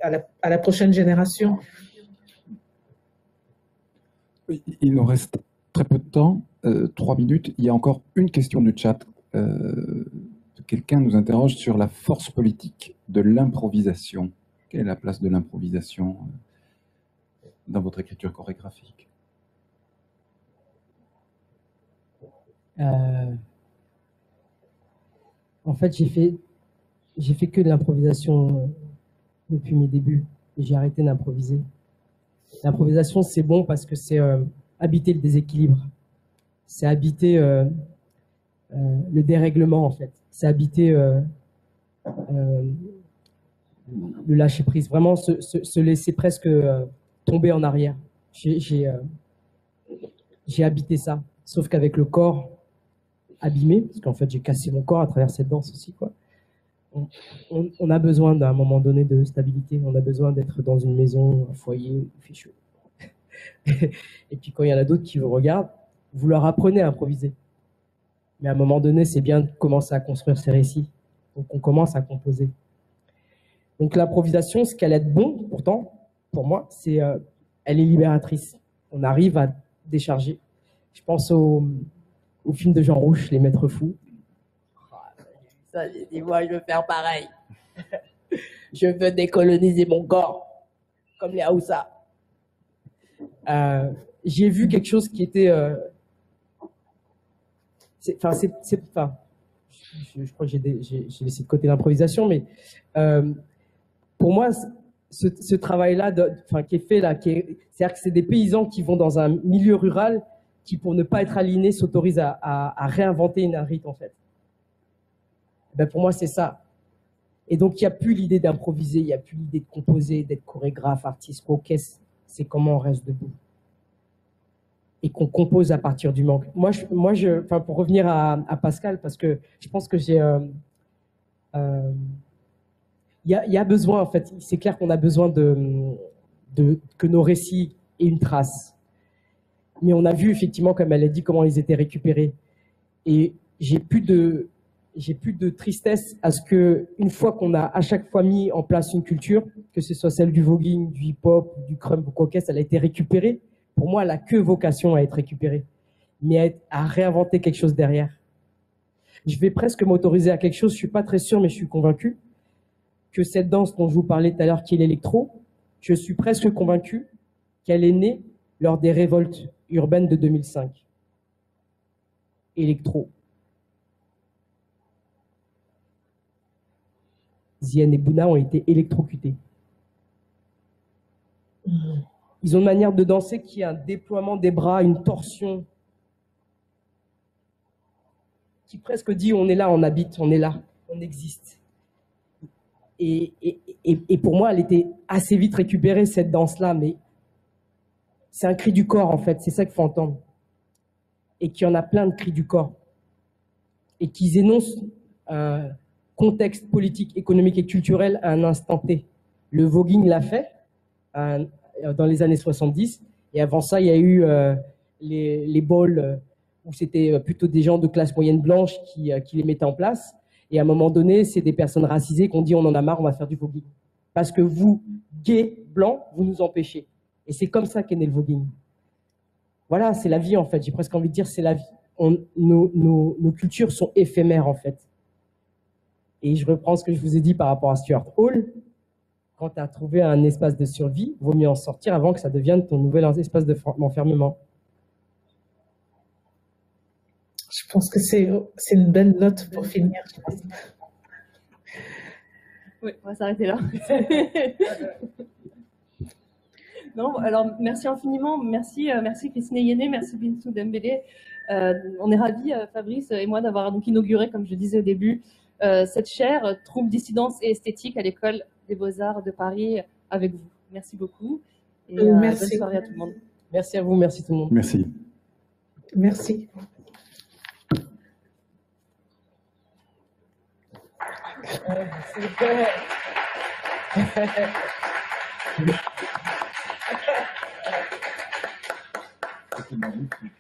à la prochaine génération. Il nous reste très peu de temps, euh, trois minutes. Il y a encore une question du chat. Euh, quelqu'un nous interroge sur la force politique de l'improvisation. Quelle est la place de l'improvisation euh, dans votre écriture chorégraphique? En fait, j'ai fait, j'ai fait que de l'improvisation depuis mes débuts j'ai arrêté d'improviser. L'improvisation, c'est bon parce que c'est euh, habiter le déséquilibre. C'est habiter euh, euh, le dérèglement, en fait. C'est habiter le lâcher prise. Vraiment se, laisser presque tomber en arrière. J'ai habité ça. Sauf qu'avec le corps abîmé, parce qu'en fait, j'ai cassé mon corps à travers cette danse aussi, quoi. On, a besoin d'un moment donné de stabilité. On a besoin d'être dans une maison, un foyer, il fait chaud. (laughs) et puis quand il y en a d'autres qui vous regardent, vous leur apprenez à improviser. Mais à un moment donné, c'est bien de commencer à construire ces récits. Donc on commence à composer. Donc l'improvisation, ce qu'elle est bon, pourtant, pour moi, c'est euh, elle est libératrice. On arrive à décharger. Je pense au, au film de Jean Rouche, Les Maîtres Fous. Ça, j'ai dit, moi, je veux faire pareil. (laughs) je veux décoloniser mon corps, comme les Haoussa. Euh, j'ai vu quelque chose qui était. Euh, c'est. Enfin, je, crois que j'ai laissé de côté l'improvisation, mais euh, pour moi, ce, travail-là, enfin, qui est fait là, c'est-à-dire que c'est des paysans qui vont dans un milieu rural qui, pour ne pas être aliénés, s'autorisent à, à, à, réinventer une rite, en fait. Ben pour moi, c'est ça. Et donc, il n'y a plus l'idée d'improviser, il n'y a plus l'idée de composer, d'être chorégraphe, artiste, orchestre. C'est comment on reste debout. Et qu'on compose à partir du manque. Moi, moi je, pour revenir à, Pascal, parce que je pense que j'ai. Euh, euh, il y, a, y, a, besoin, en fait, c'est clair qu'on a besoin de, de, que nos récits aient une trace. Mais on a vu effectivement, comme elle a dit, comment ils étaient récupérés. Et j'ai plus de, j'ai plus de tristesse à ce que, une fois qu'on a à chaque fois mis en place une culture, que ce soit celle du voguing, du hip-hop, du crumb ou quoi qu'est-ce, elle a été récupérée. Pour moi, elle a que vocation à être récupérée, mais à, réinventer quelque chose derrière. Je vais presque m'autoriser à quelque chose, je suis pas très sûr, mais je suis convaincu que cette danse dont je vous parlais tout à l'heure, qui est l'électro, je suis presque convaincu qu'elle est née lors des révoltes urbaines de 2005. Électro. Zien et Bouna ont été électrocutés. Ils ont une manière de danser qui est un déploiement des bras, une torsion, qui presque dit on est là, on habite, on est là, on existe. Et, et, et, et pour moi, elle était assez vite récupérée, cette danse-là, mais c'est un cri du corps, en fait, c'est ça qu'il faut entendre. Et qu'il y en a plein de cris du corps. Et qu'ils énoncent un contexte politique, économique et culturel à un instant T. Le voguing l'a fait euh, dans les années 70. Et avant ça, il y a eu euh, les, les balls euh, où c'était plutôt des gens de classe moyenne blanche qui, les mettaient en place. Et à un moment donné, c'est des personnes racisées qui ont dit on en a marre, on va faire du voguing. Parce que vous, gays, blancs, vous nous empêchez. Et c'est comme ça qu'est né le voguing. Voilà, c'est la vie en fait. J'ai presque envie de dire c'est la vie. Nos cultures sont éphémères en fait. Et je reprends ce que je vous ai dit par rapport à Stuart Hall. Quand tu as trouvé un espace de survie, vaut mieux en sortir avant que ça devienne ton nouvel espace d'enfermement. Je pense que c'est une belle note pour finir. je pense. Oui, on va s'arrêter là. (laughs) non, alors merci infiniment, merci, euh, merci Christine Yéné, merci Bintou Dembélé. Euh, on est ravis, euh, Fabrice et moi, d'avoir donc inauguré, comme je disais au début, euh, cette chaire euh, trouble dissidence et esthétique à l'école des Beaux-Arts de Paris avec vous. Merci beaucoup et Euh, euh, merci. bonne soirée à tout le monde. Merci à vous, merci tout le monde. Merci. Merci. (laughs) C'était magnifique.